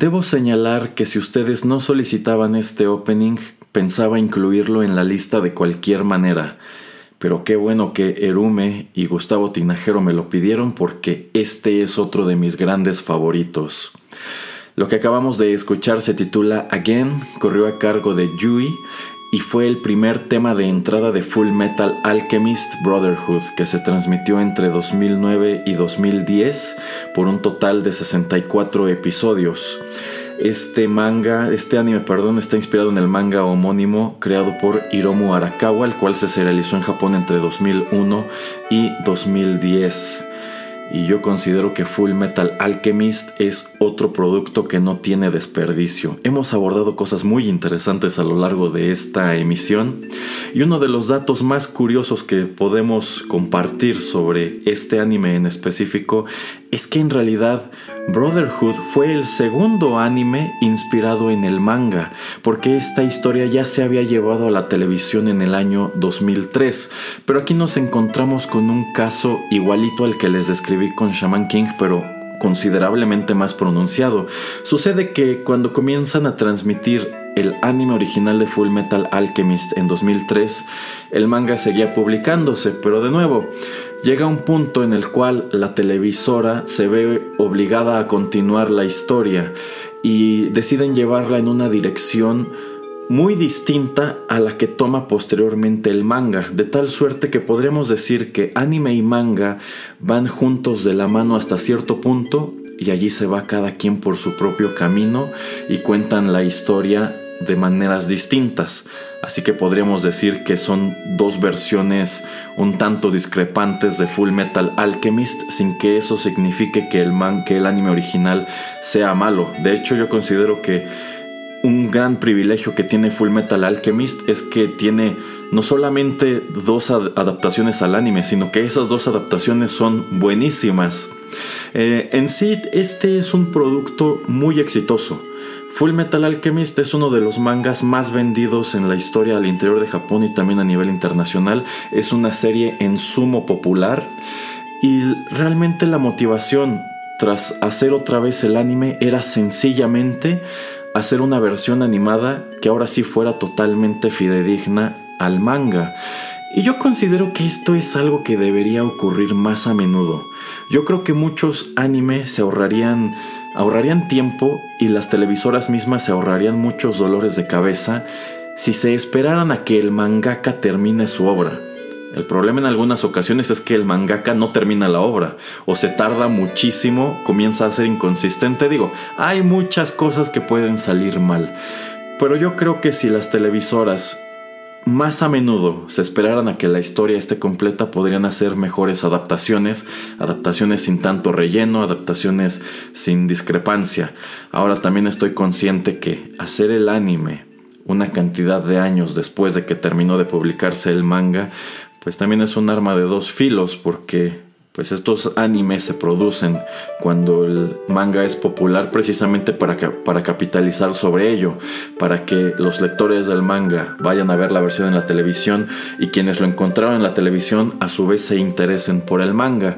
Debo señalar que si ustedes no solicitaban este opening, pensaba incluirlo en la lista de cualquier manera. Pero qué bueno que Erume y Gustavo Tinajero me lo pidieron porque este es otro de mis grandes favoritos. Lo que acabamos de escuchar se titula Again, corrió a cargo de Yui y fue el primer tema de entrada de Full Metal Alchemist Brotherhood que se transmitió entre 2009 y 2010 por un total de 64 episodios. Este manga, este anime, perdón, está inspirado en el manga homónimo creado por Hiromu Arakawa, el cual se serializó en Japón entre 2001 y 2010 y yo considero que Full Metal Alchemist es otro producto que no tiene desperdicio. Hemos abordado cosas muy interesantes a lo largo de esta emisión y uno de los datos más curiosos que podemos compartir sobre este anime en específico es que en realidad Brotherhood fue el segundo anime inspirado en el manga, porque esta historia ya se había llevado a la televisión en el año 2003, pero aquí nos encontramos con un caso igualito al que les describí con Shaman King, pero considerablemente más pronunciado. Sucede que cuando comienzan a transmitir el anime original de Full Metal Alchemist en 2003, el manga seguía publicándose, pero de nuevo, llega un punto en el cual la televisora se ve obligada a continuar la historia y deciden llevarla en una dirección muy distinta a la que toma posteriormente el manga, de tal suerte que podríamos decir que anime y manga van juntos de la mano hasta cierto punto y allí se va cada quien por su propio camino y cuentan la historia de maneras distintas. Así que podríamos decir que son dos versiones un tanto discrepantes de Full Metal Alchemist sin que eso signifique que el, el anime original sea malo. De hecho yo considero que un gran privilegio que tiene Full Metal Alchemist es que tiene no solamente dos ad adaptaciones al anime, sino que esas dos adaptaciones son buenísimas. Eh, en sí, este es un producto muy exitoso. Full Metal Alchemist es uno de los mangas más vendidos en la historia al interior de Japón y también a nivel internacional. Es una serie en sumo popular y realmente la motivación tras hacer otra vez el anime era sencillamente hacer una versión animada que ahora sí fuera totalmente fidedigna al manga. Y yo considero que esto es algo que debería ocurrir más a menudo. Yo creo que muchos animes se ahorrarían ahorrarían tiempo y las televisoras mismas se ahorrarían muchos dolores de cabeza si se esperaran a que el mangaka termine su obra. El problema en algunas ocasiones es que el mangaka no termina la obra o se tarda muchísimo, comienza a ser inconsistente. Digo, hay muchas cosas que pueden salir mal. Pero yo creo que si las televisoras más a menudo se esperaran a que la historia esté completa, podrían hacer mejores adaptaciones, adaptaciones sin tanto relleno, adaptaciones sin discrepancia. Ahora también estoy consciente que hacer el anime una cantidad de años después de que terminó de publicarse el manga, pues también es un arma de dos filos porque pues estos animes se producen cuando el manga es popular precisamente para, para capitalizar sobre ello, para que los lectores del manga vayan a ver la versión en la televisión y quienes lo encontraron en la televisión a su vez se interesen por el manga.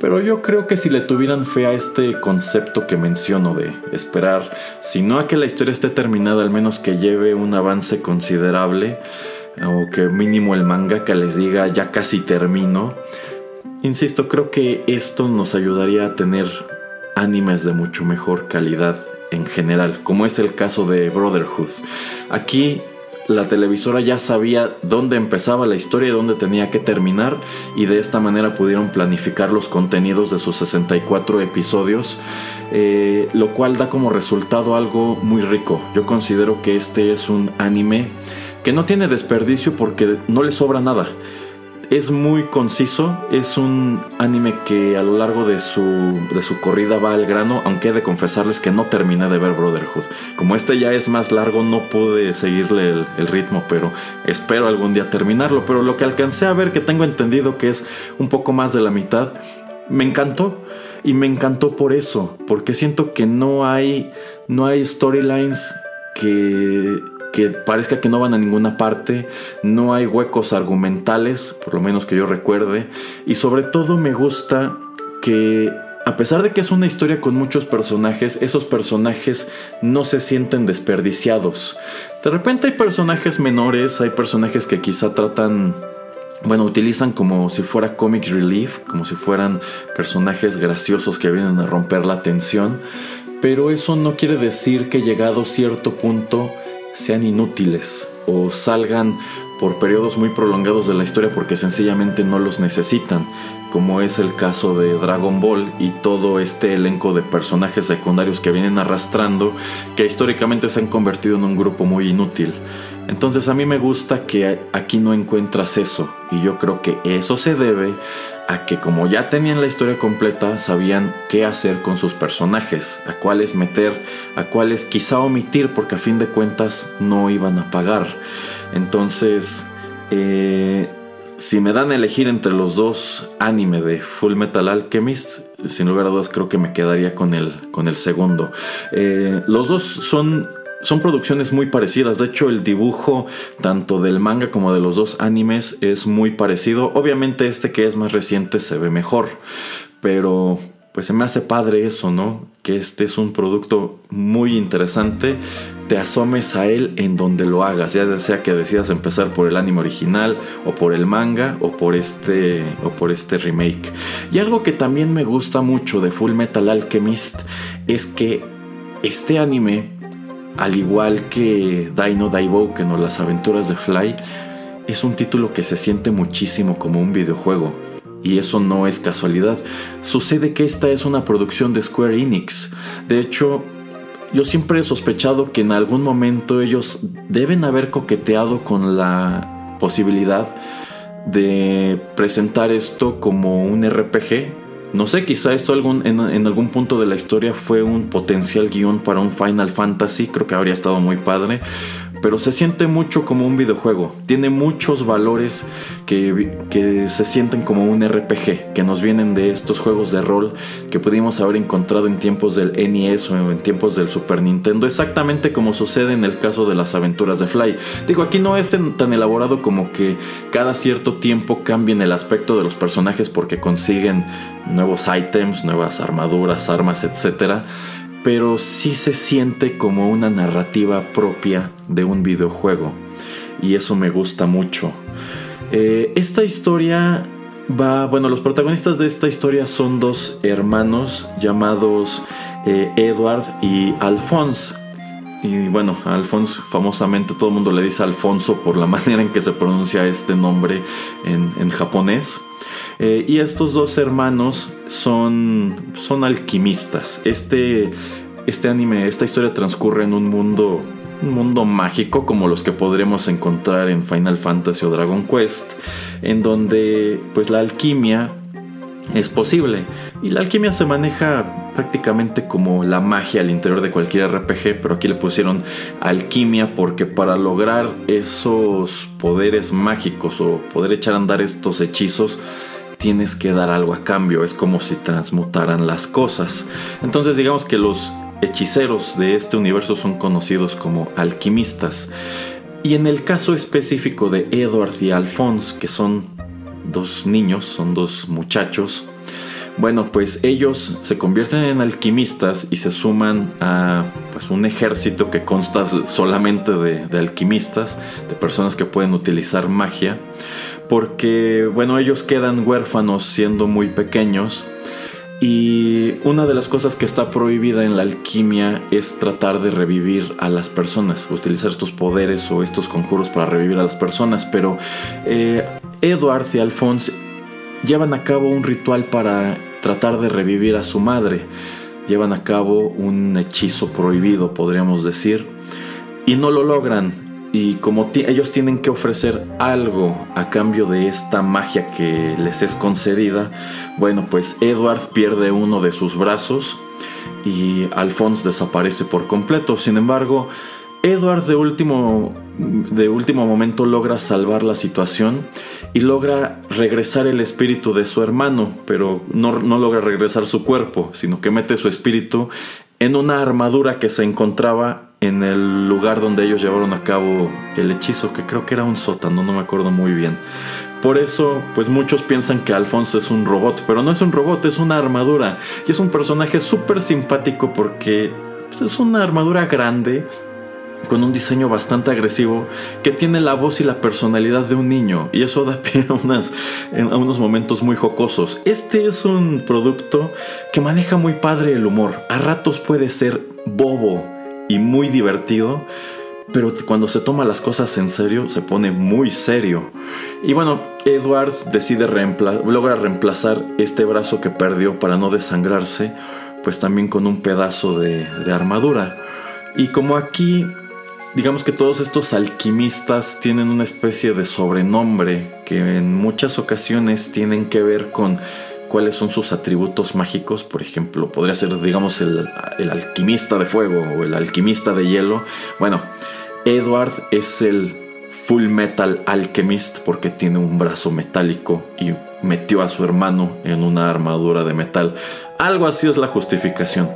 Pero yo creo que si le tuvieran fe a este concepto que menciono de esperar, si no a que la historia esté terminada, al menos que lleve un avance considerable, o que mínimo el manga que les diga ya casi termino, Insisto, creo que esto nos ayudaría a tener animes de mucho mejor calidad en general, como es el caso de Brotherhood. Aquí la televisora ya sabía dónde empezaba la historia y dónde tenía que terminar y de esta manera pudieron planificar los contenidos de sus 64 episodios, eh, lo cual da como resultado algo muy rico. Yo considero que este es un anime que no tiene desperdicio porque no le sobra nada. Es muy conciso, es un anime que a lo largo de su, de su corrida va al grano, aunque he de confesarles que no terminé de ver Brotherhood. Como este ya es más largo, no pude seguirle el, el ritmo, pero espero algún día terminarlo. Pero lo que alcancé a ver, que tengo entendido que es un poco más de la mitad, me encantó. Y me encantó por eso, porque siento que no hay, no hay storylines que que parezca que no van a ninguna parte, no hay huecos argumentales, por lo menos que yo recuerde, y sobre todo me gusta que a pesar de que es una historia con muchos personajes, esos personajes no se sienten desperdiciados. De repente hay personajes menores, hay personajes que quizá tratan bueno, utilizan como si fuera comic relief, como si fueran personajes graciosos que vienen a romper la tensión, pero eso no quiere decir que llegado cierto punto sean inútiles o salgan por periodos muy prolongados de la historia porque sencillamente no los necesitan, como es el caso de Dragon Ball y todo este elenco de personajes secundarios que vienen arrastrando, que históricamente se han convertido en un grupo muy inútil. Entonces a mí me gusta que aquí no encuentras eso, y yo creo que eso se debe a que como ya tenían la historia completa, sabían qué hacer con sus personajes, a cuáles meter, a cuáles quizá omitir, porque a fin de cuentas no iban a pagar. Entonces, eh, si me dan a elegir entre los dos anime de Full Metal Alchemist, sin lugar a dudas creo que me quedaría con el, con el segundo. Eh, los dos son son producciones muy parecidas. De hecho, el dibujo tanto del manga como de los dos animes es muy parecido. Obviamente este que es más reciente se ve mejor. Pero pues se me hace padre eso, ¿no? Que este es un producto muy interesante. Te asomes a él en donde lo hagas, ya sea que decidas empezar por el anime original o por el manga o por este o por este remake. Y algo que también me gusta mucho de Full Metal Alchemist es que este anime al igual que Dino Daiboken o Las aventuras de Fly, es un título que se siente muchísimo como un videojuego. Y eso no es casualidad. Sucede que esta es una producción de Square Enix. De hecho, yo siempre he sospechado que en algún momento ellos deben haber coqueteado con la posibilidad de presentar esto como un RPG no sé, quizá esto algún, en, algún punto de la historia fue un potencial guion para un Final Fantasy, creo que habría estado muy padre, pero se siente mucho como un videojuego. Tiene muchos valores que, que, se sienten como un RPG, que nos vienen de estos juegos de rol que pudimos haber encontrado en tiempos del NES o en tiempos del Super Nintendo, exactamente como sucede en el caso de las aventuras de Fly. Digo, aquí no es tan elaborado como que cada cierto tiempo cambien el aspecto de los personajes porque consiguen nuevos ítems, nuevas armaduras, armas, etcétera pero sí se siente como una narrativa propia de un videojuego y eso me gusta mucho. Eh, esta historia va, bueno, los protagonistas de esta historia son dos hermanos llamados eh, Edward y Alphonse. Y bueno, Alphonse famosamente todo el mundo le dice Alfonso por la manera en que se pronuncia este nombre en japonés. Eh, y estos dos hermanos son, son alquimistas. Este, este anime, esta historia transcurre en un mundo, un mundo mágico como los que podremos encontrar en Final Fantasy o Dragon Quest, en donde pues la alquimia es posible. Y la alquimia se maneja prácticamente como la magia al interior de cualquier RPG, pero aquí le pusieron alquimia porque para lograr esos poderes mágicos o poder echar a andar estos hechizos, tienes que dar algo a cambio, es como si transmutaran las cosas. Entonces digamos que los hechiceros de este universo son conocidos como alquimistas. Y en el caso específico de Edward y Alphonse, que son dos niños, son dos muchachos, bueno, pues ellos se convierten en alquimistas y se suman a pues, un ejército que consta solamente de, de alquimistas, de personas que pueden utilizar magia porque, bueno, ellos quedan huérfanos siendo muy pequeños. Y una de las cosas que está prohibida en la alquimia es tratar de revivir a las personas, utilizar estos poderes o estos conjuros para revivir a las personas. Pero eh, Edward y Alphonse llevan a cabo un ritual para tratar de revivir a su madre. Llevan a cabo un hechizo prohibido, podríamos decir, y no lo logran y como ellos tienen que ofrecer algo a cambio de esta magia que les es concedida, bueno, pues Edward pierde uno de sus brazos y Alphonse desaparece por completo. Sin embargo, Edward de último, de último momento logra salvar la situación y logra regresar el espíritu de su hermano, pero no, no logra regresar su cuerpo, sino que mete su espíritu en una armadura que se encontraba en el lugar donde ellos llevaron a cabo el hechizo, que creo que era un sótano, no me acuerdo muy bien. Por eso, pues muchos piensan que Alfonso es un robot, pero no es un robot, es una armadura. Y es un personaje súper simpático porque pues, es una armadura grande, con un diseño bastante agresivo, que tiene la voz y la personalidad de un niño. Y eso da pie a, a unos momentos muy jocosos. Este es un producto que maneja muy padre el humor. A ratos puede ser bobo y muy divertido, pero cuando se toma las cosas en serio se pone muy serio. Y bueno, Edward decide logra reemplazar este brazo que perdió para no desangrarse, pues también con un pedazo de, de armadura. Y como aquí, digamos que todos estos alquimistas tienen una especie de sobrenombre que en muchas ocasiones tienen que ver con cuáles son sus atributos mágicos. Por ejemplo, podría ser, digamos, el, alquimista de fuego o el alquimista de hielo. Bueno, Edward es el Full Metal Alchemist porque tiene un brazo metálico y metió a su hermano en una armadura de metal. Algo así es la justificación.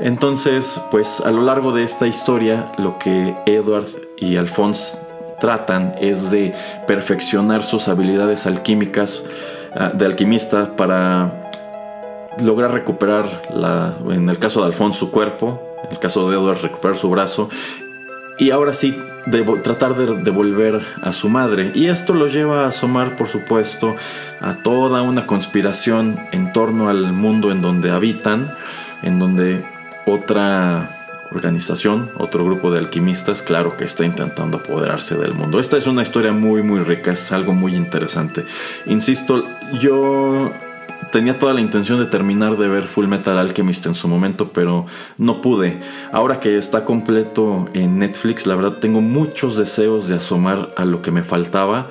Entonces, pues a lo largo de esta historia, lo que Edward y Alphonse tratan es de perfeccionar sus habilidades alquímicas Ah, de alquimista para lograr recuperar, la, en el caso de Alfonso, su cuerpo, en el caso de Edward, recuperar su brazo. Y ahora sí, tratar de devolver a su madre. Y esto lo lleva a asomar, por supuesto, a toda una conspiración en torno al mundo en donde habitan, en donde otra organización, otro grupo de alquimistas, claro que está intentando apoderarse del mundo. Esta es una historia muy muy rica, es algo muy interesante. Insisto, yo tenía toda la intención de terminar de ver Full Metal Alchemist en su momento, pero no pude. Ahora que está completo en Netflix, la verdad tengo muchos deseos de asomar a lo que me faltaba.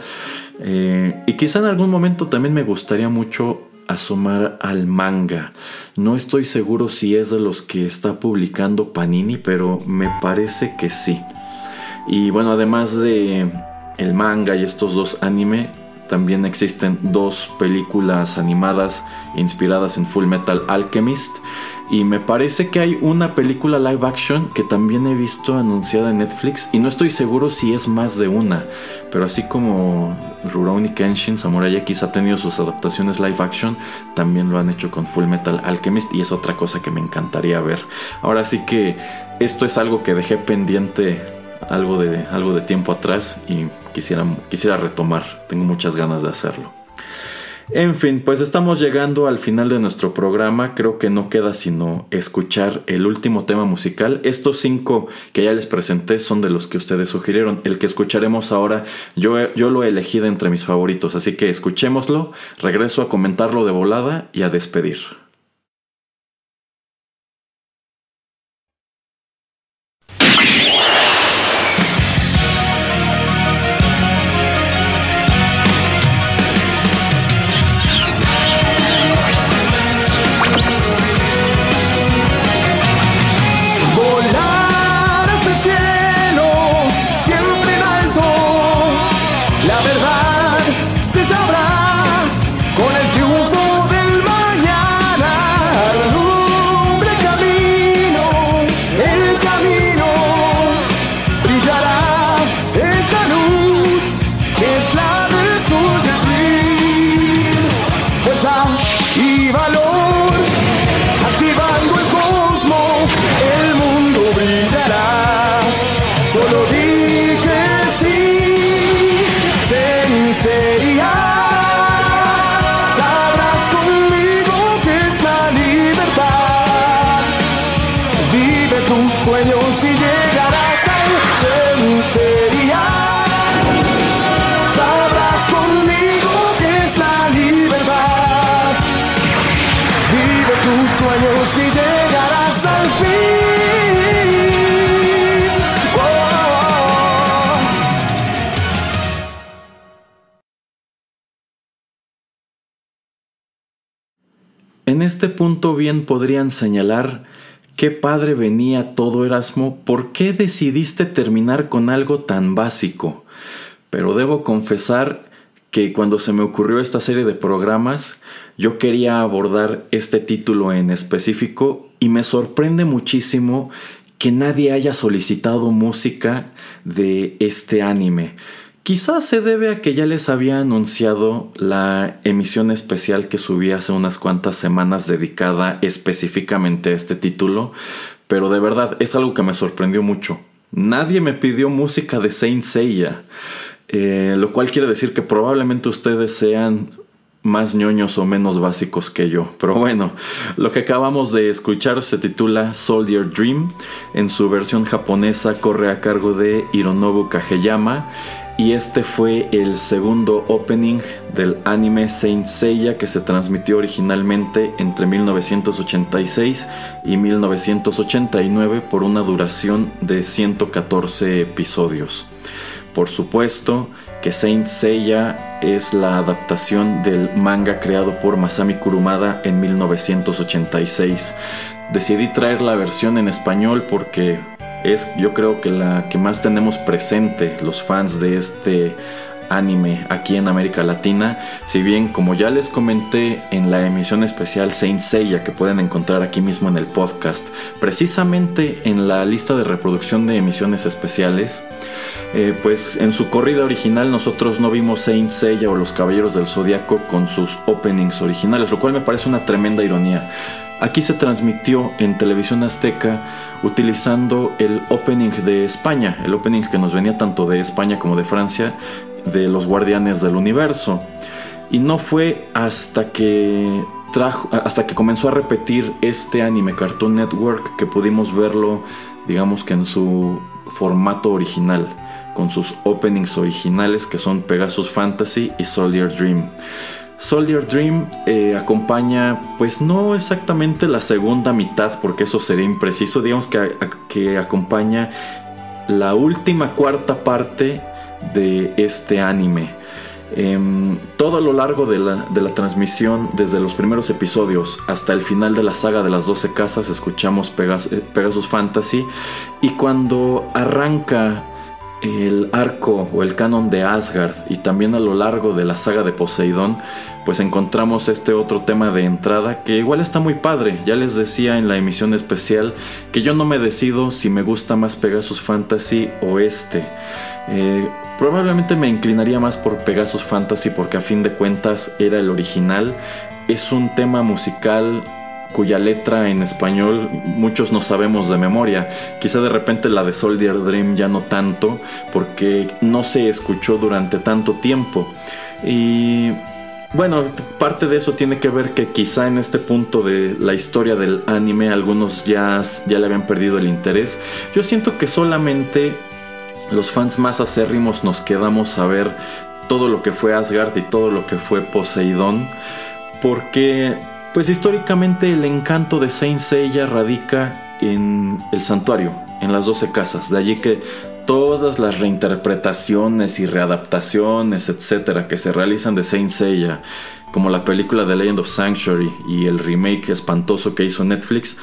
Eh, y quizá en algún momento también me gustaría mucho asomar al manga. No estoy seguro si es de los que está publicando Panini, pero me parece que sí. Y bueno, además de el manga y estos dos anime, también existen dos películas animadas inspiradas en Full Metal Alchemist. Y me parece que hay una película live action que también he visto anunciada en Netflix. Y no estoy seguro si es más de una. Pero así como Rurouni Kenshin, Samurai X ha tenido sus adaptaciones live action, también lo han hecho con Full Metal Alchemist. Y es otra cosa que me encantaría ver. Ahora sí que esto es algo que dejé pendiente algo de, algo de tiempo atrás y quisiera, quisiera retomar. Tengo muchas ganas de hacerlo. En fin, pues estamos llegando al final de nuestro programa. Creo que no queda sino escuchar el último tema musical. Estos cinco que ya les presenté son de los que ustedes sugirieron. El que escucharemos ahora, yo, yo lo he elegido entre mis favoritos. Así que escuchémoslo, regreso a comentarlo de volada y a despedir. En este punto bien podrían señalar qué padre venía todo Erasmo, ¿por qué decidiste terminar con algo tan básico? Pero debo confesar que cuando se me ocurrió esta serie de programas, yo quería abordar este título en específico y me sorprende muchísimo que nadie haya solicitado música de este anime. Quizás se debe a que ya les había anunciado la emisión especial que subí hace unas cuantas semanas dedicada específicamente a este título, pero de verdad es algo que me sorprendió mucho. Nadie me pidió música de Saint Seiya, eh, lo cual quiere decir que probablemente ustedes sean más ñoños o menos básicos que yo. Pero bueno, lo que acabamos de escuchar se titula Soldier Dream. En su versión japonesa corre a cargo de Hironobu Kageyama. Y este fue el segundo opening del anime Saint Seiya que se transmitió originalmente entre 1986 y 1989 por una duración de 114 episodios. Por supuesto que Saint Seiya es la adaptación del manga creado por Masami Kurumada en 1986. Decidí traer la versión en español porque es yo creo que la que más tenemos presente los fans de este anime aquí en América Latina. Si bien, como ya les comenté en la emisión especial Saint Seiya que pueden encontrar aquí mismo en el podcast, precisamente en la lista de reproducción de emisiones especiales, eh, pues en su corrida original nosotros no vimos Saint Seiya o los Caballeros del Zodiaco con sus openings originales, lo cual me parece una tremenda ironía. Aquí se transmitió en televisión azteca utilizando el opening de España, el opening que nos venía tanto de España como de Francia, de los Guardianes del Universo. Y no fue hasta que trajo, hasta que comenzó a repetir este anime Cartoon Network que pudimos verlo, digamos que en su formato original, con sus openings originales que son Pegasus Fantasy y Soldier Dream. Soldier Dream eh, acompaña, pues no exactamente la segunda mitad, porque eso sería impreciso, digamos que, que acompaña la última cuarta parte de este anime. Eh, todo a lo largo de la, de la, transmisión, desde los primeros episodios hasta el final de la saga de las 12 casas, escuchamos Pegas, Pegasus Fantasy. Y cuando arranca el arco o el canon de Asgard y también a lo largo de la saga de Poseidón, pues encontramos este otro tema de entrada que igual está muy padre. Ya les decía en la emisión especial que yo no me decido si me gusta más Pegasus Fantasy o este. Eh, probablemente me inclinaría más por Pegasus Fantasy porque a fin de cuentas era el original. Es un tema musical cuya letra en español muchos no sabemos de memoria. Quizá de repente la de Soldier Dream ya no tanto, porque no se escuchó durante tanto tiempo. Y bueno, parte de eso tiene que ver que quizá en este punto de la historia del anime algunos ya, ya le habían perdido el interés. Yo siento que solamente los fans más acérrimos nos quedamos a ver todo lo que fue Asgard y todo lo que fue Poseidón. Porque pues históricamente el encanto de Saint Seiya radica en el santuario, en las 12 casas. De allí que todas las reinterpretaciones y readaptaciones, etcétera, que se realizan de Saint Seiya, como la película The Legend of Sanctuary y el remake espantoso que hizo Netflix,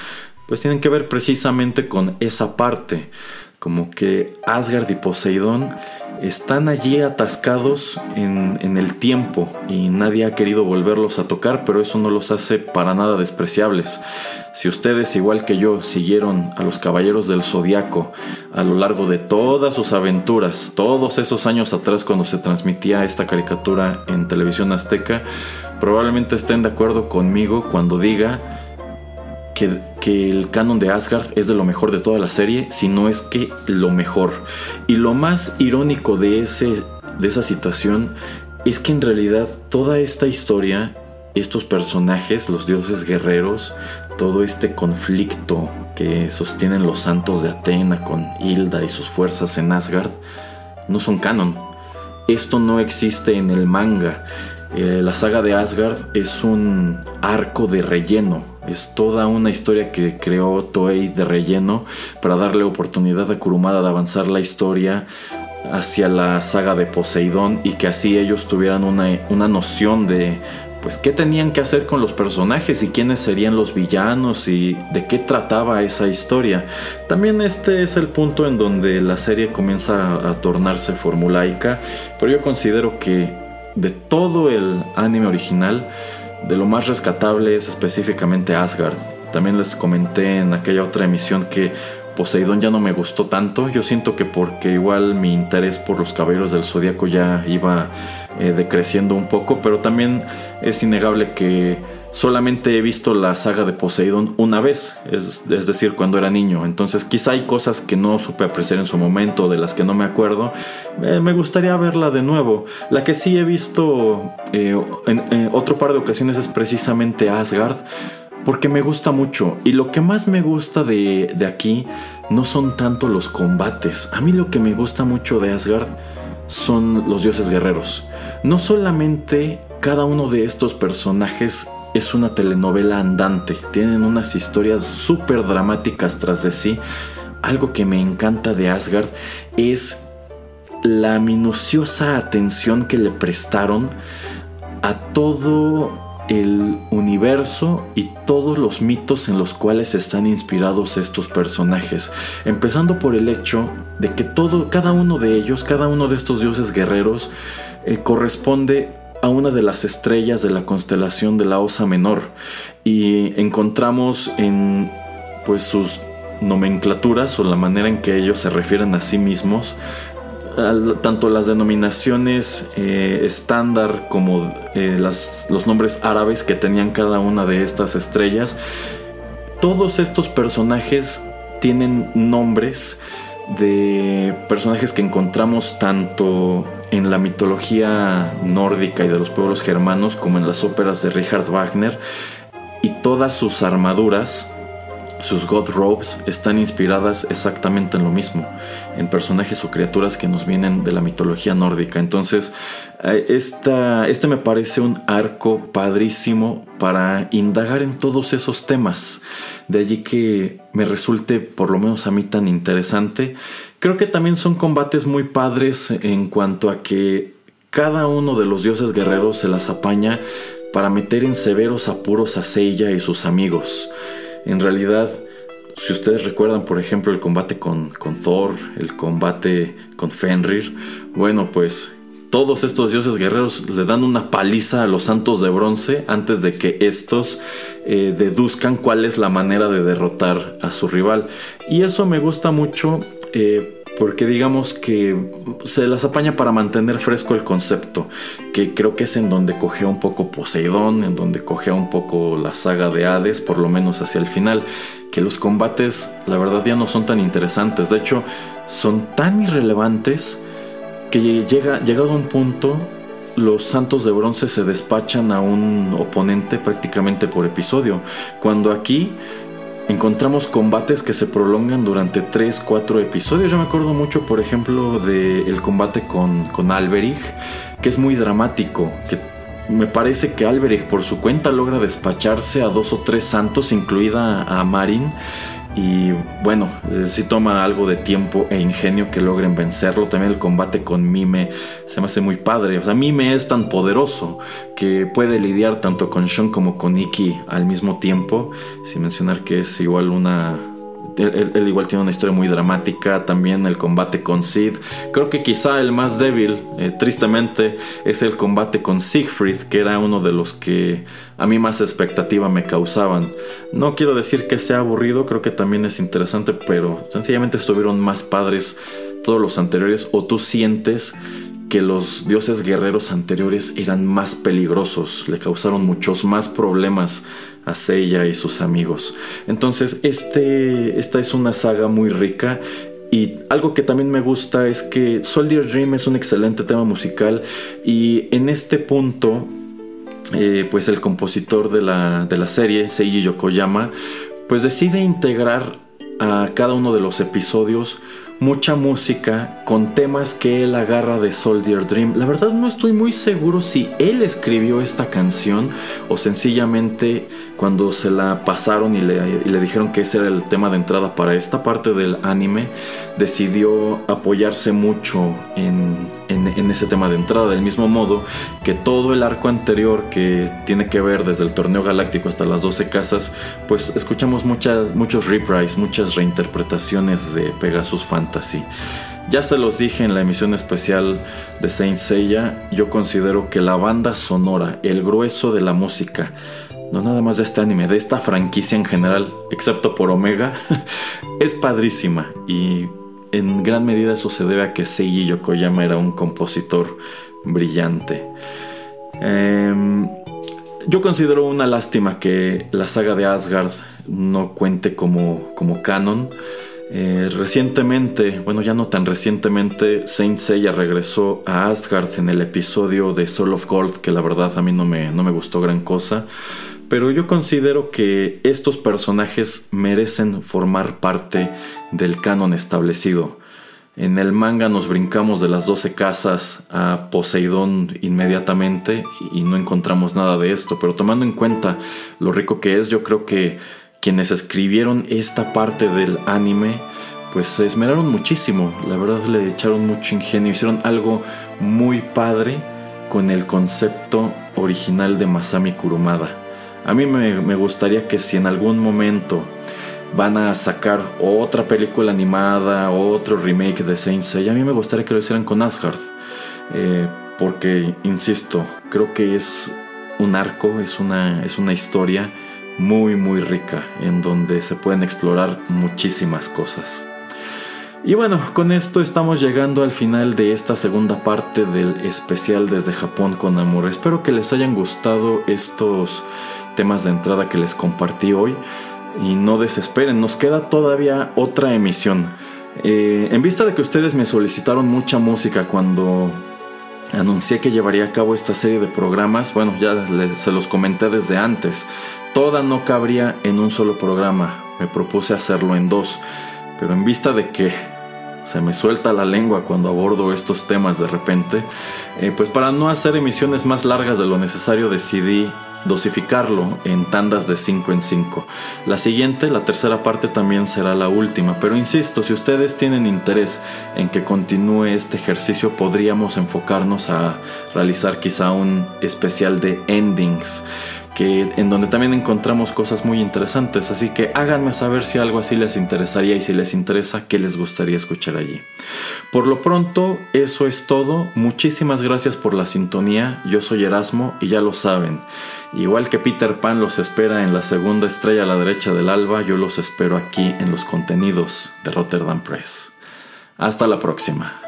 pues tienen que ver precisamente con esa parte. Como que Asgard y Poseidón están allí atascados en, el tiempo y nadie ha querido volverlos a tocar, pero eso no los hace para nada despreciables. Si ustedes, igual que yo, siguieron a los Caballeros del Zodiaco a lo largo de todas sus aventuras, todos esos años atrás cuando se transmitía esta caricatura en televisión azteca, probablemente estén de acuerdo conmigo cuando diga que, que, el canon de Asgard es de lo mejor de toda la serie, si no es que lo mejor. Y lo más irónico de, ese, de esa situación es que en realidad toda esta historia, estos personajes, los dioses guerreros, todo este conflicto que sostienen los santos de Atena con Hilda y sus fuerzas en Asgard, no son canon. Esto no existe en el manga. Eh, la saga de Asgard es un arco de relleno, es toda una historia que creó Toei de relleno para darle oportunidad a Kurumada de avanzar la historia hacia la saga de Poseidón y que así ellos tuvieran una, una noción de pues qué tenían que hacer con los personajes y quiénes serían los villanos y de qué trataba esa historia. También este es el punto en donde la serie comienza a tornarse formulaica, pero yo considero que de todo el anime original, de lo más rescatable es específicamente Asgard. También les comenté en aquella otra emisión que Poseidón ya no me gustó tanto. Yo siento que porque igual mi interés por los caballeros del zodiaco ya iba eh, decreciendo un poco, pero también es innegable que solamente he visto la saga de Poseidón una vez, es, decir, cuando era niño. Entonces quizá hay cosas que no supe apreciar en su momento, de las que no me acuerdo. Eh, me gustaría verla de nuevo. La que sí he visto eh, en, otro par de ocasiones es precisamente Asgard, porque me gusta mucho. Y lo que más me gusta de, de aquí no son tanto los combates. A mí lo que me gusta mucho de Asgard son los dioses guerreros. No solamente cada uno de estos personajes es una telenovela andante. Tienen unas historias súper dramáticas tras de sí. Algo que me encanta de Asgard es la minuciosa atención que le prestaron a todo el universo y todos los mitos en los cuales están inspirados estos personajes, empezando por el hecho de que todo, cada uno de ellos, cada uno de estos dioses guerreros, eh, corresponde a una de las estrellas de la constelación de la Osa Menor. Y encontramos en pues sus nomenclaturas o la manera en que ellos se refieren a sí mismos tanto las denominaciones eh, estándar como eh, los nombres árabes que tenían cada una de estas estrellas todos estos personajes tienen nombres de personajes que encontramos tanto en la mitología nórdica y de los pueblos germanos como en las óperas de Richard Wagner y todas sus armaduras, sus God Robes, están inspiradas exactamente en lo mismo, en personajes o criaturas que nos vienen de la mitología nórdica. Entonces, eh, esta, este me parece un arco padrísimo para indagar en todos esos temas. De allí que me resulte, por lo menos a mí, tan interesante Creo que también son combates muy padres en cuanto a que cada uno de los dioses guerreros se las apaña para meter en severos apuros a Seiya y sus amigos. En realidad, si ustedes recuerdan, por ejemplo, el combate con, Thor, el combate con Fenrir, bueno, pues todos estos dioses guerreros le dan una paliza a los santos de bronce antes de que estos eh, deduzcan cuál es la manera de derrotar a su rival. Y eso me gusta mucho eh, porque digamos que se las apaña para mantener fresco el concepto, que creo que es en donde cogea un poco Poseidón, en donde cogea un poco la saga de Hades, por lo menos hacia el final, que los combates la verdad ya no son tan interesantes, de hecho son tan irrelevantes que llega, llegado a un punto, los santos de bronce se despachan a un oponente prácticamente por episodio, cuando aquí encontramos combates que se prolongan durante 3, 4 episodios. Yo me acuerdo mucho, por ejemplo, del combate con, con Alberich, que es muy dramático, que me parece que Alberich por su cuenta logra despacharse a dos o tres santos, incluida a Marin y bueno, eh, si toma algo de tiempo e ingenio que logren vencerlo. También el combate con Mime se me hace muy padre. O sea, Mime es tan poderoso que puede lidiar tanto con Sean como con Iki al mismo tiempo. Sin mencionar que es igual una él, igual tiene una historia muy dramática, también el combate con Sid. Creo que quizá el más débil, eh, tristemente, es el combate con Siegfried, que era uno de los que a mí más expectativa me causaban. No quiero decir que sea aburrido, creo que también es interesante, pero sencillamente estuvieron más padres todos los anteriores o tú sientes que los dioses guerreros anteriores eran más peligrosos, le causaron muchos más problemas a Seiya y sus amigos. Entonces, este, esta es una saga muy rica y algo que también me gusta es que Soldier Dream es un excelente tema musical y en este punto, eh, pues el compositor de la, de la serie, Seiji Yokoyama, pues decide integrar a cada uno de los episodios mucha música con temas que él agarra de Soldier Dream. La verdad no estoy muy seguro si él escribió esta canción o sencillamente cuando se la pasaron y le, dijeron que ese era el tema de entrada para esta parte del anime, decidió apoyarse mucho en, en, ese tema de entrada. Del mismo modo que todo el arco anterior que tiene que ver desde el torneo galáctico hasta las 12 casas, pues escuchamos muchas, muchos reprises, muchas reinterpretaciones de Pegasus Fantasy. Ya se los dije en la emisión especial de Saint Seiya, yo considero que la banda sonora, el grueso de la música, no nada más de este anime, de esta franquicia en general, excepto por Omega, es padrísima y en gran medida eso se debe a que Seiji Yokoyama era un compositor brillante. Em, yo considero una lástima que la saga de Asgard no cuente como, como canon. Eh, recientemente, bueno ya no tan recientemente, Saint Seiya regresó a Asgard en el episodio de Soul of Gold, que la verdad a mí no me, no me gustó gran cosa. Pero yo considero que estos personajes merecen formar parte del canon establecido. En el manga nos brincamos de las 12 casas a Poseidón inmediatamente y no encontramos nada de esto, pero tomando en cuenta lo rico que es, yo creo que quienes escribieron esta parte del anime pues se esmeraron muchísimo, la verdad le echaron mucho ingenio, hicieron algo muy padre con el concepto original de Masami Kurumada. A mí me, gustaría que si en algún momento van a sacar otra película animada, otro remake de Saint Seiya, a mí me gustaría que lo hicieran con Asgard. Eh, porque, insisto, creo que es un arco, es una, es una historia muy, muy rica en donde se pueden explorar muchísimas cosas. Y bueno, con esto estamos llegando al final de esta segunda parte del especial desde Japón con amor. Espero que les hayan gustado estos temas de entrada que les compartí hoy. Y no desesperen, nos queda todavía otra emisión. Eh, en vista de que ustedes me solicitaron mucha música cuando anuncié que llevaría a cabo esta serie de programas, bueno, ya se los comenté desde antes. Toda no cabría en un solo programa. Me propuse hacerlo en dos. Pero en vista de que se me suelta la lengua cuando abordo estos temas de repente, eh, pues para no hacer emisiones más largas de lo necesario decidí dosificarlo en tandas de 5 en 5. La siguiente, la tercera parte también será la última, pero insisto, si ustedes tienen interés en que continúe este ejercicio, podríamos enfocarnos a realizar quizá un especial de endings que en donde también encontramos cosas muy interesantes, así que háganme saber si algo así les interesaría y si les interesa, qué les gustaría escuchar allí. Por lo pronto, eso es todo. Muchísimas gracias por la sintonía. Yo soy Erasmo y ya lo saben. Igual que Peter Pan los espera en la segunda estrella a la derecha del alba, yo los espero aquí en los contenidos de Rotterdam Press. Hasta la próxima.